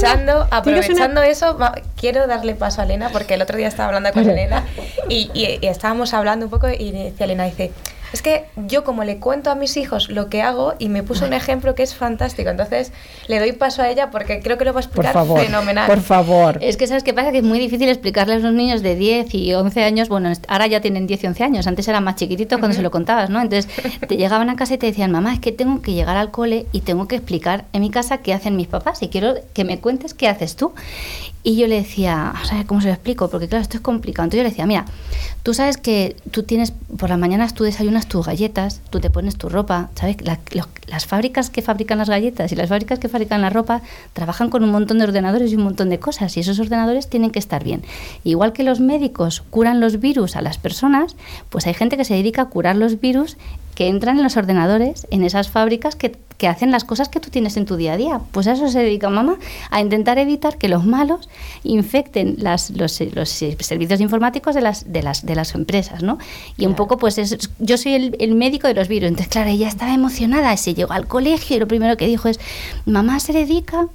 aprovechando, una- eso, quiero darle paso a Elena, porque el otro día estaba hablando con. Elena y, y- y estábamos hablando un poco y decía Elena, dice, es que yo como le cuento a mis hijos lo que hago y me puso un ejemplo que es fantástico, entonces le doy paso a ella porque creo que lo va a Por explicar favor, fenomenal. por favor. Es que sabes qué pasa, que es muy difícil explicarle a los niños de 10 y 11 años, bueno, ahora ya tienen 10 y 11 años, antes eran más chiquititos cuando se lo contabas, ¿no? Entonces te llegaban a casa y te decían, mamá, es que tengo que llegar al cole y tengo que explicar en mi casa qué hacen mis papás y quiero que me cuentes qué haces tú. Y yo le decía, sea, ¿cómo se lo explico? Porque claro, esto es complicado. Entonces yo le decía, mira, tú sabes que tú tienes, por las mañanas tú desayunas tus galletas, tú te pones tu ropa, ¿sabes? La- las fábricas que fabrican las galletas y las fábricas que fabrican la ropa trabajan con un montón de ordenadores y un montón de cosas y esos ordenadores tienen que estar bien. Igual que los médicos curan los virus a las personas, pues hay gente que se dedica a curar los virus que entran en los ordenadores, en esas fábricas que, que hacen las cosas que tú tienes en tu día a día. Pues a eso se dedica mamá, a intentar evitar que los malos infecten las, los, los servicios informáticos de las, de las, de las empresas, ¿no? Y un poco, pues es, yo soy el, el médico de los virus. Entonces, claro, ella estaba emocionada, se llegó al colegio y lo primero que dijo es, mamá se dedica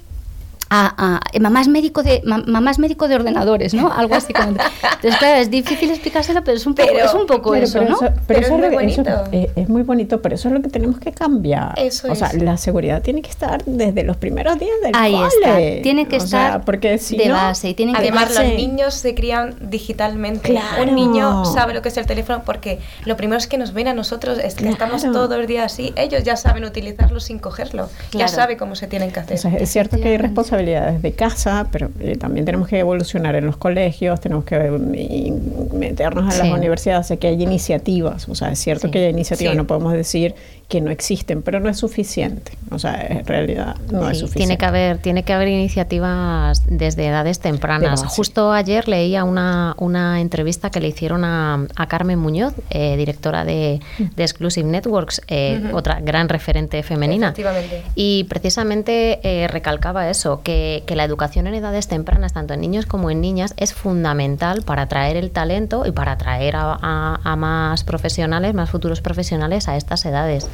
a, a- eh, mamá es médico de ma- mamá es médico de ordenadores, ¿no? Algo así como. Entonces, claro, es difícil explicárselo, pero es un poco, Pero- es un poco Pero- eso, pero ¿no? eso- pero Pero eso es muy eso bonito. es, es muy bonito, pero eso es lo que tenemos que cambiar. Eso o sea, la seguridad tiene que estar desde los primeros días del Ahí cole. está. Tiene que O sea, estar porque si de no- base y tienen que Además, los niños se crían digitalmente. Claro. Un niño sabe lo que es el teléfono porque lo primero es que nos ven a nosotros, es que estamos Claro. todo el día así. Ellos ya saben utilizarlo sin cogerlo. Ya sabe cómo se tienen que hacer. O sea, es cierto que hay Efectivamente. Responsabilidades de casa, pero eh, también tenemos que evolucionar en los colegios, tenemos que eh, meternos a las universidades, sé que hay iniciativas, o sea, es cierto Sí. que hay iniciativas, Sí. no podemos decir que no existen, pero no es suficiente, o sea, en realidad no es suficiente. tiene que haber tiene que haber iniciativas desde edades tempranas. Justo ayer leía una, una entrevista que le hicieron a, a Carmen Muñoz, eh, directora de, de Exclusive Networks, eh, otra gran referente femenina. Efectivamente. Y precisamente eh, recalcaba eso, que, que la educación en edades tempranas, tanto en niños como en niñas, es fundamental para atraer el talento y para atraer a, a- a más profesionales, más futuros profesionales a estas edades.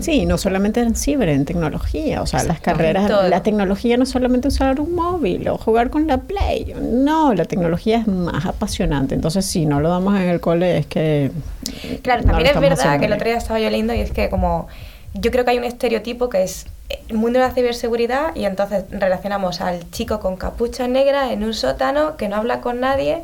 Sí, no solamente en ciber, en tecnología, o sea, las carreras, la tecnología no es solamente usar un móvil o jugar con la Play, no, la tecnología es más apasionante, entonces si no lo damos en el cole es que... Claro, no también es verdad que el otro día estaba yo leyendo y es que como yo creo que hay un estereotipo que es el mundo de la ciberseguridad y entonces relacionamos al chico con capucha negra en un sótano que no habla con nadie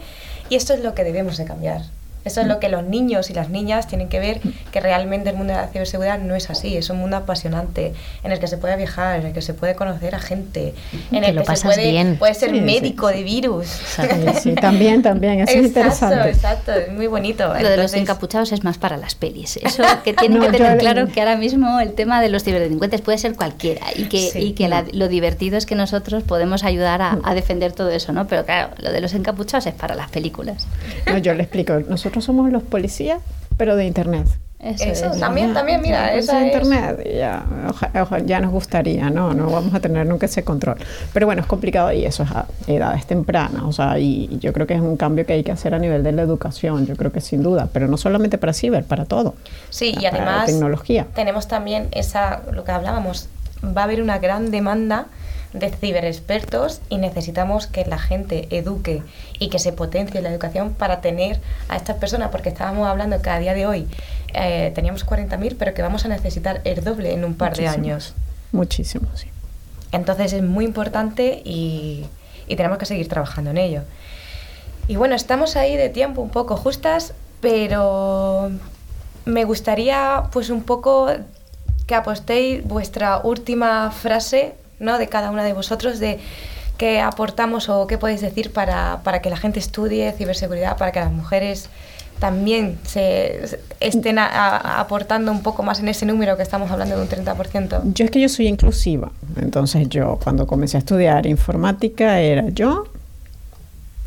y esto es lo que debemos de cambiar. Eso es lo que los niños y las niñas tienen que ver, que realmente el mundo de la ciberseguridad no es así, es un mundo apasionante, en el que se puede viajar, en el que se puede conocer a gente, en Que el lo que se pasas puede, bien. puede ser Sí, médico sí. de virus. Sí, sí, también, también, eso es exacto, interesante. exacto, es muy bonito. Lo de los encapuchados es más para las pelis. Eso que tienen No, que tener yo- claro que ahora mismo el tema de los ciberdelincuentes puede ser cualquiera y que, Sí. y que la- lo divertido es que nosotros podemos ayudar a, a defender todo eso, ¿no? Pero claro, lo de los encapuchados es para las películas. No, yo le explico, nosotros somos los policías, pero de internet. Eso, Eso, es. también, también, mira, esa de es- internet y ya, oja- oja- ya nos gustaría, ¿no? No vamos a tener nunca ese control. Pero bueno, es complicado y eso es a edades tempranas, o sea, y y yo creo que es un cambio que hay que hacer a nivel de la educación, yo creo que sin duda, pero no solamente para ciber, para todo. Sí, y Para además tecnología. tenemos también esa, lo que hablábamos, va a haber una gran demanda de ciberexpertos y necesitamos que la gente eduque y que se potencie la educación para tener a estas personas, porque estábamos hablando que a día de hoy eh, teníamos 40.000, pero que vamos a necesitar el doble en un par de años. muchísimo, sí. Entonces es muy importante y, y tenemos que seguir trabajando en ello. Y bueno, estamos ahí de tiempo un poco justas, pero me gustaría pues un poco que apostéis vuestra última frase, ¿no? De cada una de vosotros, de qué aportamos o qué podéis decir para, para que la gente estudie ciberseguridad, para que las mujeres también se estén aportando un poco más en ese número que estamos hablando de un 30%. Yo es que yo soy inclusiva, entonces yo cuando comencé a estudiar informática era yo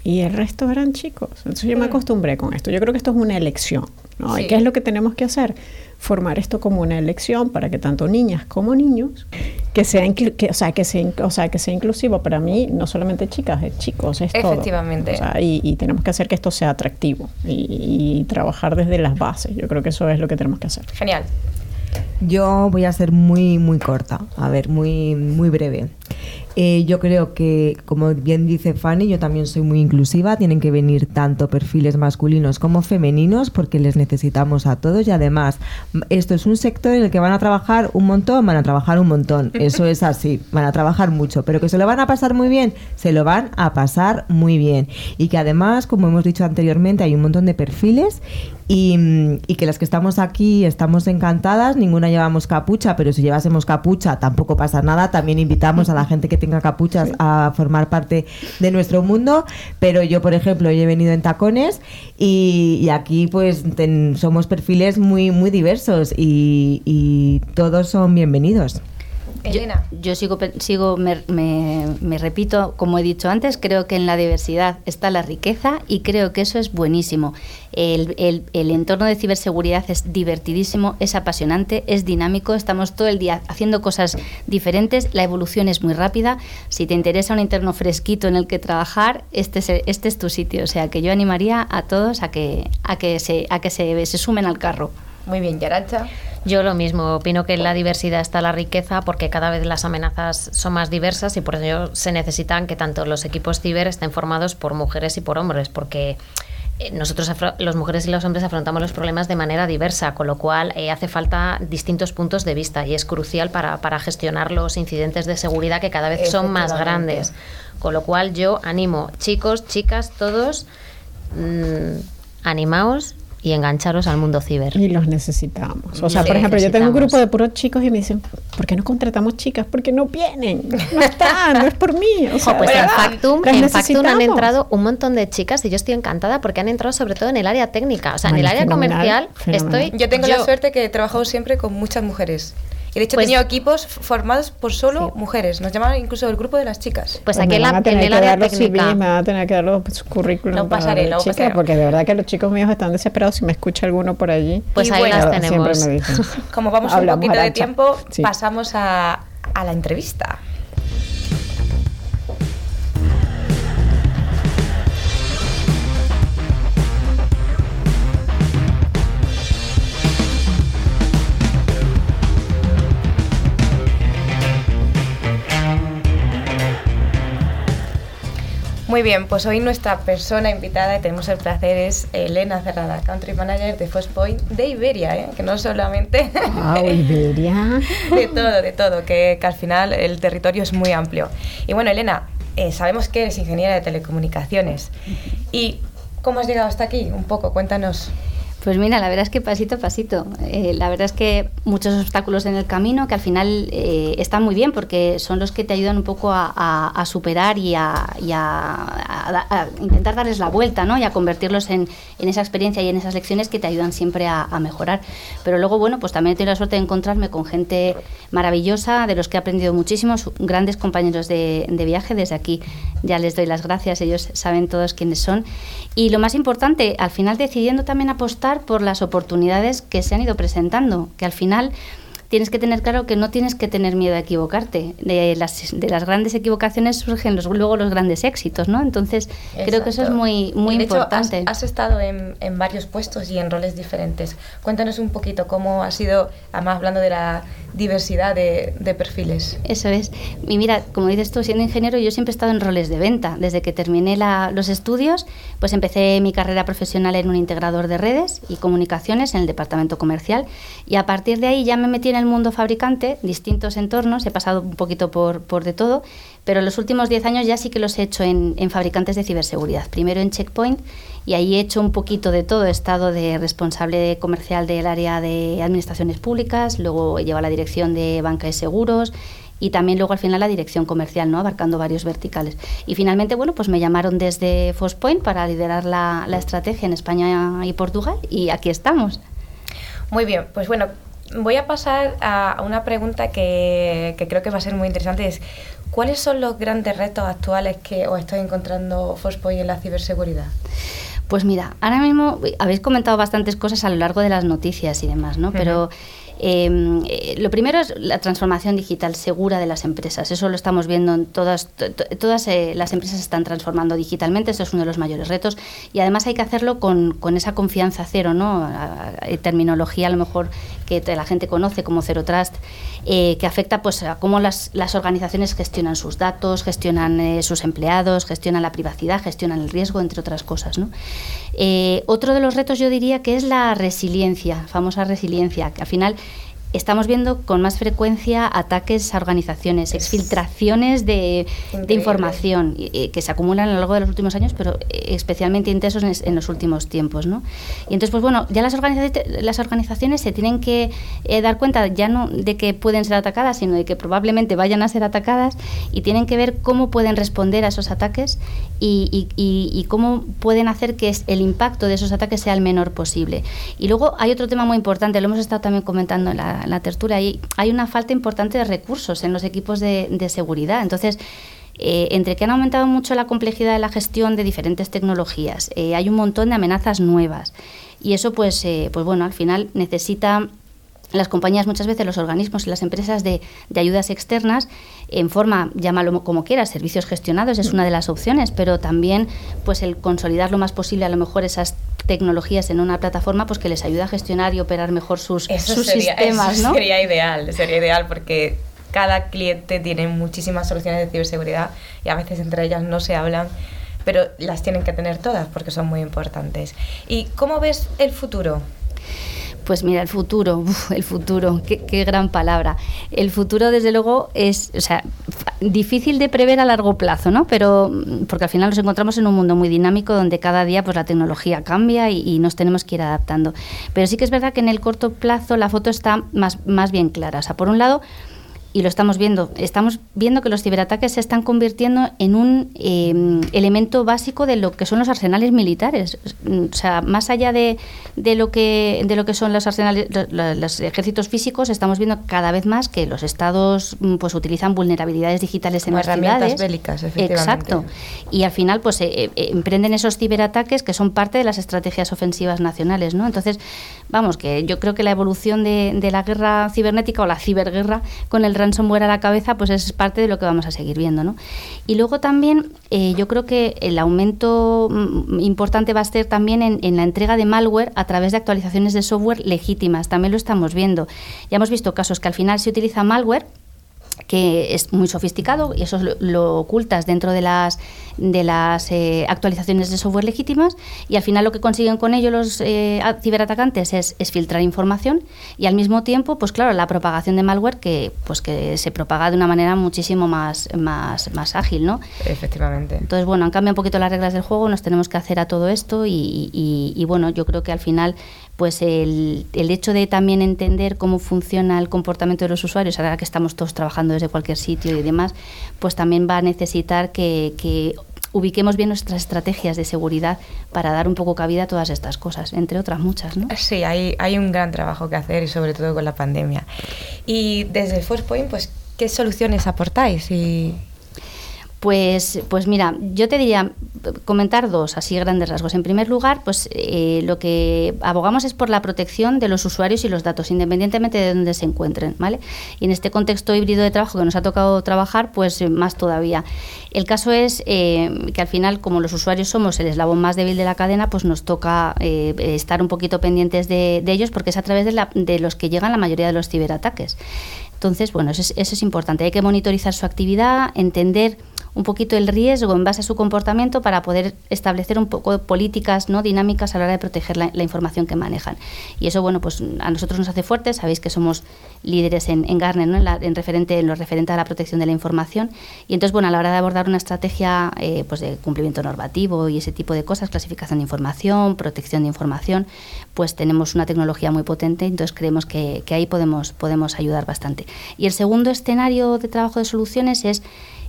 y el resto eran chicos. Entonces yo me acostumbré con esto. Yo creo que esto es una elección, ¿no? ¿Y Sí. qué es lo que tenemos que hacer? Formar esto como una elección para que tanto niñas como niños que sea, que, o sea, que sea, o sea, que sea inclusivo para mí, no solamente chicas, es chicos, es todo. Efectivamente. O sea, y, y tenemos que hacer que esto sea atractivo y, y trabajar desde las bases. Yo creo que eso es lo que tenemos que hacer. Genial. Yo voy a ser muy, muy corta, a ver, muy, muy breve. Eh, yo creo que, como bien dice Fanny, yo también soy muy inclusiva. Tienen que venir tanto perfiles masculinos como femeninos porque les necesitamos a todos y además esto es un sector en el que van a trabajar un montón, van a trabajar un montón. Eso es así, van a trabajar mucho, pero que se lo van a pasar muy bien, se lo van a pasar muy bien. Y que además, como hemos dicho anteriormente, hay un montón de perfiles y, y que las que estamos aquí estamos encantadas, ninguna llevamos capucha, pero si llevásemos capucha tampoco pasa nada. También invitamos a la gente que tenga capuchas a formar parte de nuestro mundo, pero yo, por ejemplo, he venido en tacones y, y aquí pues ten- somos perfiles muy, muy diversos y, y todos son bienvenidos. Elena. Yo sigo, pe- sigo me, me- me repito, como he dicho antes, creo que en la diversidad está la riqueza y creo que eso es buenísimo. El, el- el entorno de ciberseguridad es divertidísimo, es apasionante, es dinámico, estamos todo el día haciendo cosas diferentes, la evolución es muy rápida. Si te interesa un interno fresquito en el que trabajar, este es, este es tu sitio. O sea que yo animaría a todos a que, a que, se, a que se, se sumen al carro. Muy bien, Yarancha. Yo lo mismo, opino que en la diversidad está la riqueza porque cada vez las amenazas son más diversas y por ello se necesitan que tanto los equipos ciber estén formados por mujeres y por hombres, porque eh, nosotros, los mujeres y los hombres, afrontamos los problemas de manera diversa, con lo cual eh, hace falta distintos puntos de vista y es crucial para, para gestionar los incidentes de seguridad que cada vez son más grandes. Con lo cual yo animo, chicos, chicas, todos, mm, animaos y engancharos al mundo ciber. Y los necesitamos. O sea, Sí, por ejemplo, yo tengo un grupo de puros chicos y me dicen, ¿por qué no contratamos chicas? Porque no vienen. No están, no es por mí. O sea, Jo, pues en Factum, en Factum han entrado un montón de chicas y yo estoy encantada porque han entrado sobre todo en el área técnica. O sea, en el área fenomenal, comercial fenomenal. estoy... Yo tengo la suerte que he trabajado siempre con muchas mujeres. Y de hecho Pues- he tenido equipos formados por solo Sí. mujeres. Nos llamaban incluso el grupo de las chicas. Pues me aquí en, la, en el área técnica... Me van a tener que dar los currículum Lo para pasaré, lo chicas, pasaré. porque de verdad que los chicos míos están desesperados si me escucha alguno por allí. Pues Y ahí bueno, las Siempre tenemos. me dicen. *laughs* Como vamos Hablamos, un poquito de tiempo, Sí. pasamos a, a la entrevista. Muy bien, pues hoy nuestra persona invitada, y tenemos el placer, es Elena Cerrada, Country Manager de Point de Iberia, ¿eh? que no solamente Ah, *laughs* Iberia. de todo, de todo, que, que al final el territorio es muy amplio. Y bueno, Elena, eh, sabemos que eres ingeniera de telecomunicaciones. ¿Y cómo has llegado hasta aquí? Un poco, cuéntanos. Pues mira, la verdad es que pasito a pasito. Eh, la verdad es que muchos obstáculos en el camino que al final eh, están muy bien porque son los que te ayudan un poco a, a- superar y, a, y a- a- intentar darles la vuelta ¿no? y a convertirlos en, en esa experiencia y en esas lecciones que te ayudan siempre a, mejorar. Pero luego, bueno, pues también he tenido la suerte de encontrarme con gente maravillosa, de los que he aprendido muchísimo, su- grandes compañeros de, de viaje. Desde aquí ya les doy las gracias, ellos saben todos quiénes son. Y lo más importante, al final decidiendo también apostar por las oportunidades que se han ido presentando, que al final tienes que tener claro que no tienes que tener miedo a equivocarte. De las, de las grandes equivocaciones surgen los, luego los grandes éxitos, ¿no? Entonces, creo que eso es muy, muy hecho, importante. has, has estado en, en varios puestos y en roles diferentes. Cuéntanos un poquito cómo ha sido, además hablando de la diversidad de, perfiles. Eso es. Y mira, como dices tú, siendo ingeniero, yo siempre he estado en roles de venta. Desde que terminé los estudios, pues empecé mi carrera profesional en un integrador de redes y comunicaciones en el departamento comercial. Y a partir de ahí ya me metí en el mundo fabricante, distintos entornos, he pasado un poquito por de todo, pero los últimos 10 años ya sí que los he hecho en, fabricantes de ciberseguridad. Primero en Checkpoint y ahí he hecho un poquito de todo. He estado de responsable comercial del área de administraciones públicas, luego he llevado la dirección de banca de seguros y también luego al final la dirección comercial, ¿no? abarcando varios verticales. Y finalmente, bueno, pues me llamaron desde Fospoint para liderar la, la estrategia en España y Portugal y aquí estamos. Muy bien, pues bueno, voy a pasar a una pregunta que, que creo que va a ser muy interesante. Es, ¿Cuáles son los grandes retos actuales que os estoy encontrando Fospoint en la ciberseguridad? Pues mira, ahora mismo habéis comentado bastantes cosas a lo largo de las noticias y demás, ¿no? Pero em, eh, lo primero es la transformación digital segura de las empresas. Eso lo estamos viendo en todas, todas eh, las empresas se están transformando digitalmente. Eso es uno de los mayores retos. Y además hay que hacerlo con, con esa confianza cero, ¿no? terminología a lo mejor que la gente conoce como Zero Trust, eh, que afecta pues, a cómo las, organizaciones gestionan sus datos, gestionan eh, sus empleados, gestionan la privacidad, gestionan el riesgo, entre otras cosas. ¿no? Eh, otro de los retos yo diría que es la resiliencia, famosa resiliencia, que al final estamos viendo con más frecuencia ataques a organizaciones, exfiltraciones de, de información que se acumulan a lo largo de los últimos años, pero eh, especialmente intensos en, en los últimos tiempos. ¿no? Y entonces, pues bueno, ya las, organizaciones, las organizaciones se tienen que eh, dar cuenta ya no de que pueden ser atacadas, sino de que probablemente vayan a ser atacadas y tienen que ver cómo pueden responder a esos ataques y, y, y, y cómo pueden hacer que el impacto de esos ataques sea el menor posible. Y luego hay otro tema muy importante, lo hemos estado también comentando en la la, tertulia, hay, una falta importante de recursos en los equipos de, de seguridad. Entonces, eh, entre que han aumentado mucho la complejidad de la gestión de diferentes tecnologías, eh, hay un montón de amenazas nuevas. Y eso, pues, eh, pues bueno, al final necesita las compañías muchas veces, los organismos y las empresas de, de, ayudas externas, en forma, llámalo como quieras, servicios gestionados es una de las opciones, pero también pues el consolidar lo más posible a lo mejor esas tecnologías en una plataforma pues que les ayude a gestionar y operar mejor sus, eso sus sería, sistemas. Eso ¿no? sería ideal, sería ideal porque cada cliente tiene muchísimas soluciones de ciberseguridad y a veces entre ellas no se hablan pero las tienen que tener todas porque son muy importantes. ¿Y cómo ves el futuro? Pues mira, el futuro, el futuro, qué, qué, gran palabra. El futuro, desde luego, es o sea, difícil de prever a largo plazo, ¿no? Pero porque al final nos encontramos en un mundo muy dinámico donde cada día pues, la tecnología cambia y, y nos tenemos que ir adaptando. Pero sí que es verdad que en el corto plazo la foto está más, más bien clara. O sea, por un lado, y lo estamos viendo. Estamos viendo que los ciberataques se están convirtiendo en un eh, elemento básico de lo que son los arsenales militares. O sea, más allá de, de, lo, que, de lo que son los arsenales, los, los, ejércitos físicos, estamos viendo cada vez más que los estados pues utilizan vulnerabilidades digitales en Como las herramientas ciudades. bélicas, efectivamente. Exacto. Y al final, pues eh, eh, emprenden esos ciberataques que son parte de las estrategias ofensivas nacionales, ¿no? Entonces, vamos, que yo creo que la evolución de, de la guerra cibernética o la ciberguerra con el ransomware a la cabeza, pues es parte de lo que vamos a seguir viendo. ¿no? Y luego también eh, yo creo que el aumento mm, importante va a ser también en, en, la entrega de malware a través de actualizaciones de software legítimas. También lo estamos viendo. Ya hemos visto casos que al final se utiliza malware que es muy sofisticado y eso lo, lo ocultas dentro de las de las eh, actualizaciones de software legítimas y al final lo que consiguen con ello los eh, ciberatacantes es, es, filtrar información y al mismo tiempo pues claro la propagación de malware que pues que se propaga de una manera muchísimo más más, más ágil no efectivamente. Entonces bueno han cambiado un poquito las reglas del juego nos tenemos que hacer a todo esto y, y, y bueno yo creo que al final pues el, el, hecho de también entender cómo funciona el comportamiento de los usuarios, ahora que estamos todos trabajando desde cualquier sitio y demás, pues también va a necesitar que, que ubiquemos bien nuestras estrategias de seguridad para dar un poco cabida a todas estas cosas, entre otras muchas. ¿no? Sí, hay, hay un gran trabajo que hacer y sobre todo con la pandemia. Y desde First Point, pues, ¿qué soluciones aportáis? Y, pues, pues mira, yo te diría comentar dos, así grandes rasgos. En primer lugar, pues eh, lo que abogamos es por la protección de los usuarios y los datos, independientemente de dónde se encuentren, ¿vale? Y en este contexto híbrido de trabajo que nos ha tocado trabajar, pues eh, más todavía. El caso es eh, que al final, como los usuarios somos el eslabón más débil de la cadena, pues nos toca eh, estar un poquito pendientes de, de, ellos porque es a través de, la, de los que llegan la mayoría de los ciberataques. Entonces, bueno, eso es, eso es importante. Hay que monitorizar su actividad, entender un poquito el riesgo en base a su comportamiento para poder establecer un poco políticas no dinámicas a la hora de proteger la, información que manejan. Y eso, bueno, pues a nosotros nos hace fuertes, sabéis que somos líderes en, en Garner, ¿no? en, referente, en lo referente a la protección de la información. Y entonces, bueno, a la hora de abordar una estrategia eh, pues de cumplimiento normativo y ese tipo de cosas, clasificación de información, protección de información, pues tenemos una tecnología muy potente, entonces creemos que, que ahí podemos, podemos ayudar bastante. Y el segundo escenario de trabajo de soluciones es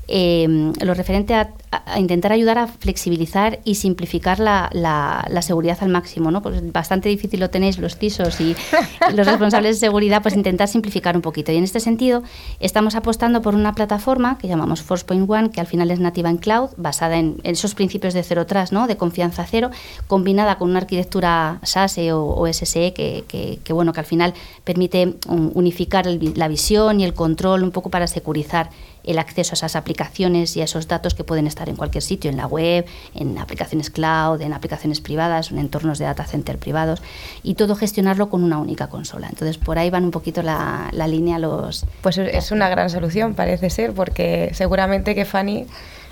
eh, lo referente a, intentar ayudar a flexibilizar y simplificar la, la, seguridad al máximo. ¿no? Pues bastante difícil lo tenéis los CISOs y *laughs* los responsables de seguridad, pues intentar simplificar un poquito. Y en este sentido, estamos apostando por una plataforma que llamamos Forcepoint One, que al final es nativa en cloud, basada en, esos principios de cero tras, ¿no? de confianza cero, combinada con una arquitectura SASE o, SSE que, que, bueno, que al final permite unificar la visión y el control un poco para securizar el acceso a esas aplicaciones y a esos datos que pueden estar en cualquier sitio, en la web, en aplicaciones cloud, en aplicaciones privadas, en entornos de data center privados, y todo gestionarlo con una única consola. Entonces, por ahí van un poquito la, línea los... Pues es una gran solución, parece ser, porque seguramente que Fanny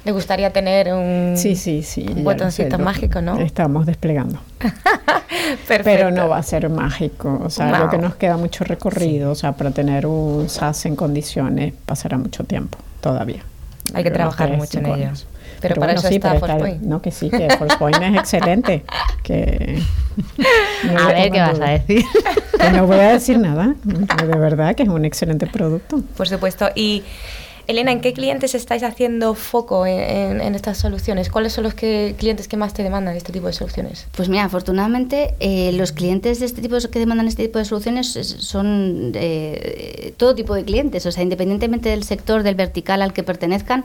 le gustaría tener un, sí, sí, sí, botoncito mágico, ¿no? Estamos desplegando. *laughs* Pero no va a ser mágico. O sea, lo que nos queda mucho recorrido. O sea, para tener un SAS en condiciones pasará mucho tiempo todavía. Hay que trabajar mucho en ello. Pero, para eso está Forcepoint. No, que sí, que Forcepoint es excelente. *laughs* Que a ver qué vas a decir. no voy a decir nada. De verdad que es un excelente producto. Por supuesto. Y Elena, ¿en qué clientes estáis haciendo foco en, estas soluciones? ¿Cuáles son los clientes que más te demandan este tipo de soluciones? Pues mira, afortunadamente eh, los clientes de este tipo que demandan este tipo de soluciones son eh, todo tipo de clientes, o sea, independientemente del sector, del vertical al que pertenezcan,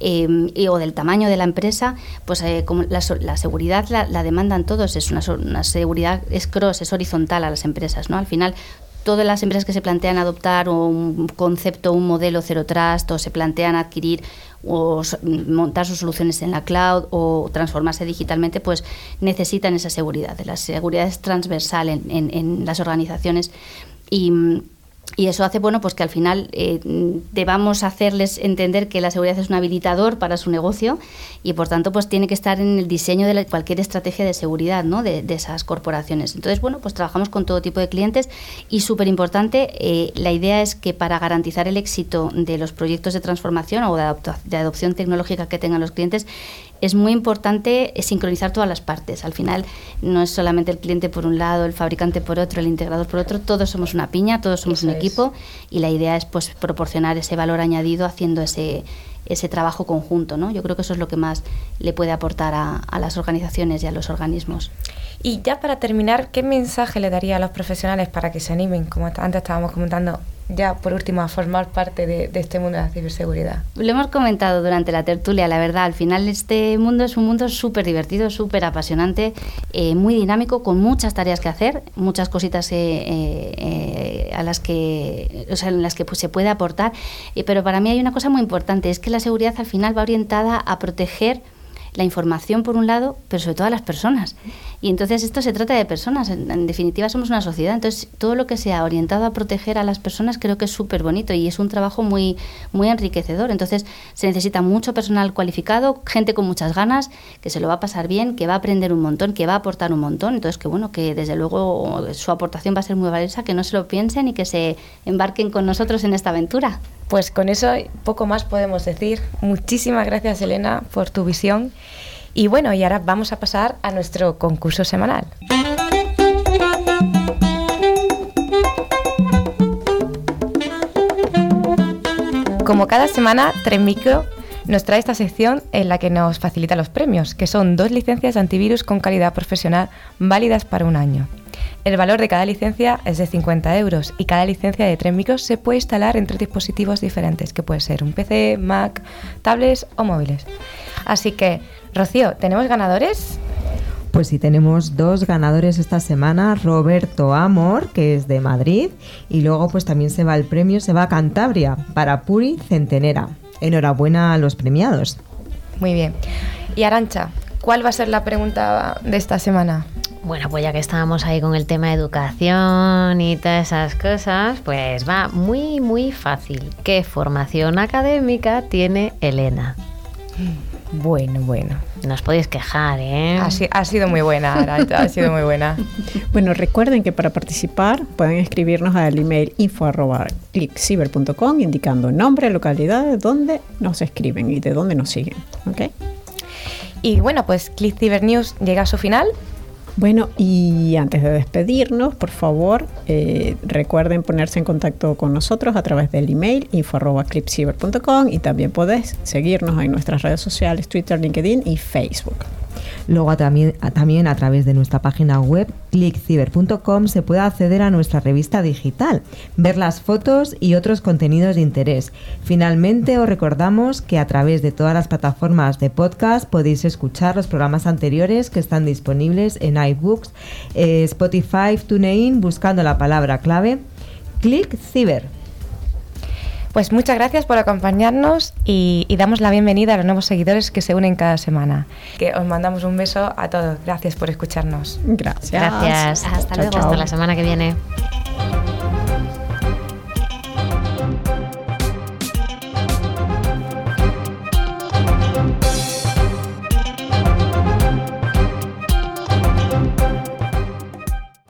eh, o del tamaño de la empresa, pues la, seguridad la, demandan todos, es una, una, seguridad, es cross, es horizontal a las empresas, ¿no? Al final todas las empresas que se plantean adoptar un concepto, un modelo cero trust o se plantean adquirir o montar sus soluciones en la cloud o transformarse digitalmente, pues necesitan esa seguridad. La seguridad es transversal en, en las organizaciones y y eso hace bueno pues que al final eh, debamos hacerles entender que la seguridad es un habilitador para su negocio y por tanto pues tiene que estar en el diseño de cualquier estrategia de seguridad ¿no? de, esas corporaciones entonces bueno pues trabajamos con todo tipo de clientes y súper importante eh, la idea es que para garantizar el éxito de los proyectos de transformación o de adopción tecnológica que tengan los clientes es muy importante sincronizar todas las partes. Al final no es solamente el cliente por un lado, el fabricante por otro, el integrador por otro, todos somos una piña, todos somos un equipo y la idea es pues proporcionar ese valor añadido haciendo ese ese trabajo conjunto, ¿no? Yo creo que eso es lo que más le puede aportar a, a las organizaciones y a los organismos. Y ya para terminar, ¿qué mensaje le daría a los profesionales para que se animen, como antes estábamos comentando, ya por último a formar parte de, este mundo de la ciberseguridad? Lo hemos comentado durante la tertulia, la verdad, al final este mundo es un mundo súper divertido, súper apasionante, eh, muy dinámico, con muchas tareas que hacer, muchas cositas eh, eh, a las que, o sea, en las que pues, se puede aportar, pero para mí hay una cosa muy importante, es que la seguridad al final va orientada a proteger la información por un lado, pero sobre todo a las personas. Y entonces esto se trata de personas, en, definitiva somos una sociedad, entonces todo lo que sea orientado a proteger a las personas creo que es súper bonito y es un trabajo muy, muy enriquecedor. Entonces se necesita mucho personal cualificado, gente con muchas ganas, que se lo va a pasar bien, que va a aprender un montón, que va a aportar un montón. Entonces que bueno, que desde luego su aportación va a ser muy valiosa, que no se lo piensen y que se embarquen con nosotros en esta aventura. Pues con eso poco más podemos decir. Muchísimas gracias Elena por tu visión. Y bueno, y ahora vamos a pasar a nuestro concurso semanal. Como cada semana, Tremicro nos trae esta sección en la que nos facilita los premios, que son dos licencias de antivirus con calidad profesional válidas para un año. El valor de cada licencia es de 50 euros y cada licencia de 3 micros se puede instalar entre dispositivos diferentes, que puede ser un PC, Mac, tablets o móviles. Así que, Rocío, ¿tenemos ganadores? Pues sí, tenemos dos ganadores esta semana, Roberto Amor, que es de Madrid, y luego pues también se va el premio, se va a Cantabria, para Puri Centenera. Enhorabuena a los premiados. Muy bien. Y Arancha, ¿cuál va a ser la pregunta de esta semana? Bueno, pues ya que estábamos ahí con el tema de educación y todas esas cosas, pues va muy, muy fácil. ¿Qué formación académica tiene Elena? *laughs* Bueno, bueno. No os podéis quejar, ¿eh? Ha, si- ha sido muy buena, Arancha, ha sido muy buena. *laughs* Bueno, recuerden que para participar pueden escribirnos al email info arroba clickciber.com indicando nombre, localidad, de dónde nos escriben y de dónde nos siguen. ¿ok? Y bueno, pues Click Cyber News llega a su final. Bueno, y antes de despedirnos, por favor, eh, recuerden ponerse en contacto con nosotros a través del email info.clipciber.com y también podés seguirnos en nuestras redes sociales, Twitter, LinkedIn y Facebook. Luego a también, a, también a través de nuestra página web clickciber.com se puede acceder a nuestra revista digital, ver las fotos y otros contenidos de interés. Finalmente os recordamos que a través de todas las plataformas de podcast podéis escuchar los programas anteriores que están disponibles en iBooks, eh, Spotify, TuneIn, buscando la palabra clave ClickCiber. Pues muchas gracias por acompañarnos y, y damos la bienvenida a los nuevos seguidores que se unen cada semana. Que os mandamos un beso a todos. Gracias por escucharnos. Gracias. Gracias. Hasta Chao, luego. chao. Hasta la semana que viene.